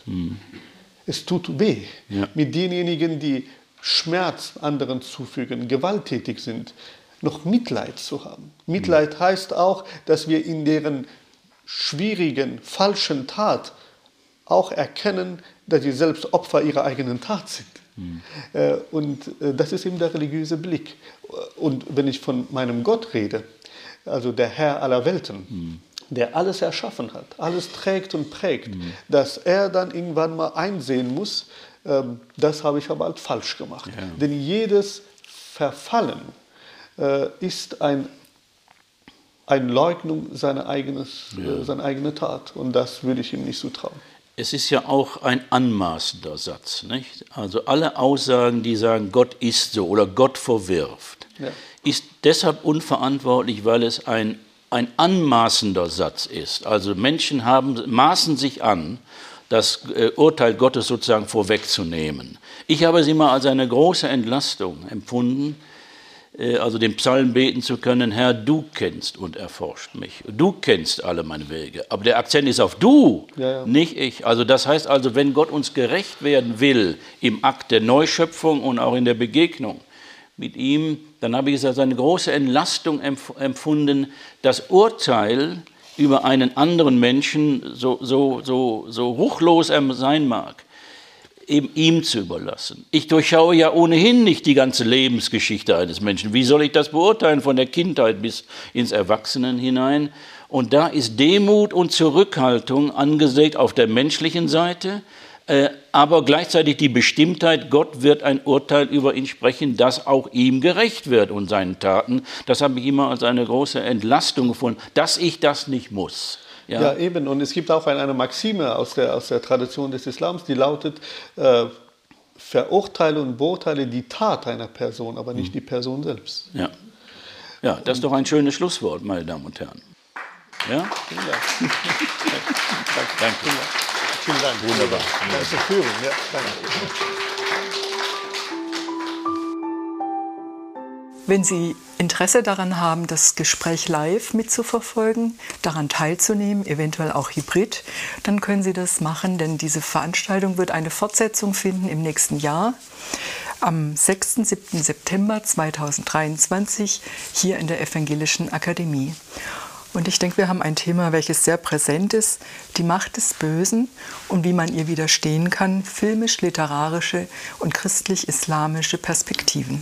Es tut weh ja. mit denjenigen, die Schmerz anderen zufügen, gewalttätig sind, noch Mitleid zu haben. Mitleid heißt auch, dass wir in deren schwierigen, falschen Tat auch erkennen, dass sie selbst Opfer ihrer eigenen Tat sind. Mhm. Und äh, das ist eben der religiöse Blick. Und wenn ich von meinem Gott rede, also der Herr aller Welten, mhm. der alles erschaffen hat, alles trägt und prägt, mhm. dass er dann irgendwann mal einsehen muss, ähm, das habe ich aber halt falsch gemacht. Ja. Denn jedes Verfallen äh, ist ein, eine Leugnung seiner, eigenes, ja. äh, seiner eigenen Tat. Und das würde ich ihm nicht zutrauen. Es ist ja auch ein anmaßender Satz. Nicht? Also alle Aussagen, die sagen, Gott ist so oder Gott verwirft, ja. ist deshalb unverantwortlich, weil es ein, ein anmaßender Satz ist. Also Menschen haben, maßen sich an, das äh, Urteil Gottes sozusagen vorwegzunehmen. Ich habe sie mal als eine große Entlastung empfunden, also den Psalm beten zu können, Herr, du kennst und erforscht mich. Du kennst alle meine Wege. Aber der Akzent ist auf du, ja, ja. nicht ich. Also das heißt also, wenn Gott uns gerecht werden will im Akt der Neuschöpfung und auch in der Begegnung mit ihm, dann habe ich es als eine große Entlastung empfunden, das Urteil über einen anderen Menschen, so, so, so, so ruchlos er sein mag, eben ihm zu überlassen. Ich durchschaue ja ohnehin nicht die ganze Lebensgeschichte eines Menschen. Wie soll ich das beurteilen von der Kindheit bis ins Erwachsenen hinein? Und da ist Demut und Zurückhaltung angesagt auf der menschlichen Seite, äh, aber gleichzeitig die Bestimmtheit, Gott wird ein Urteil über ihn sprechen, das auch ihm gerecht wird und seinen Taten. Das habe ich immer als eine große Entlastung gefunden, dass ich das nicht muss. Ja. ja, eben. Und es gibt auch eine Maxime aus der, aus der Tradition des Islams, die lautet, äh, verurteile und beurteile die Tat einer Person, aber nicht mhm. die Person selbst. Ja. ja, das ist doch ein schönes Schlusswort, meine Damen und Herren. Ja? Vielen Dank. Danke. Danke. Vielen Dank. Wunderbar. Danke Führung. Ja, danke. Wenn Sie Interesse daran haben, das Gespräch live mitzuverfolgen, daran teilzunehmen, eventuell auch hybrid, dann können Sie das machen, denn diese Veranstaltung wird eine Fortsetzung finden im nächsten Jahr. Am 6. 7. September 2023 hier in der Evangelischen Akademie. Und ich denke, wir haben ein Thema, welches sehr präsent ist, die Macht des Bösen und wie man ihr widerstehen kann, filmisch-literarische und christlich-islamische Perspektiven.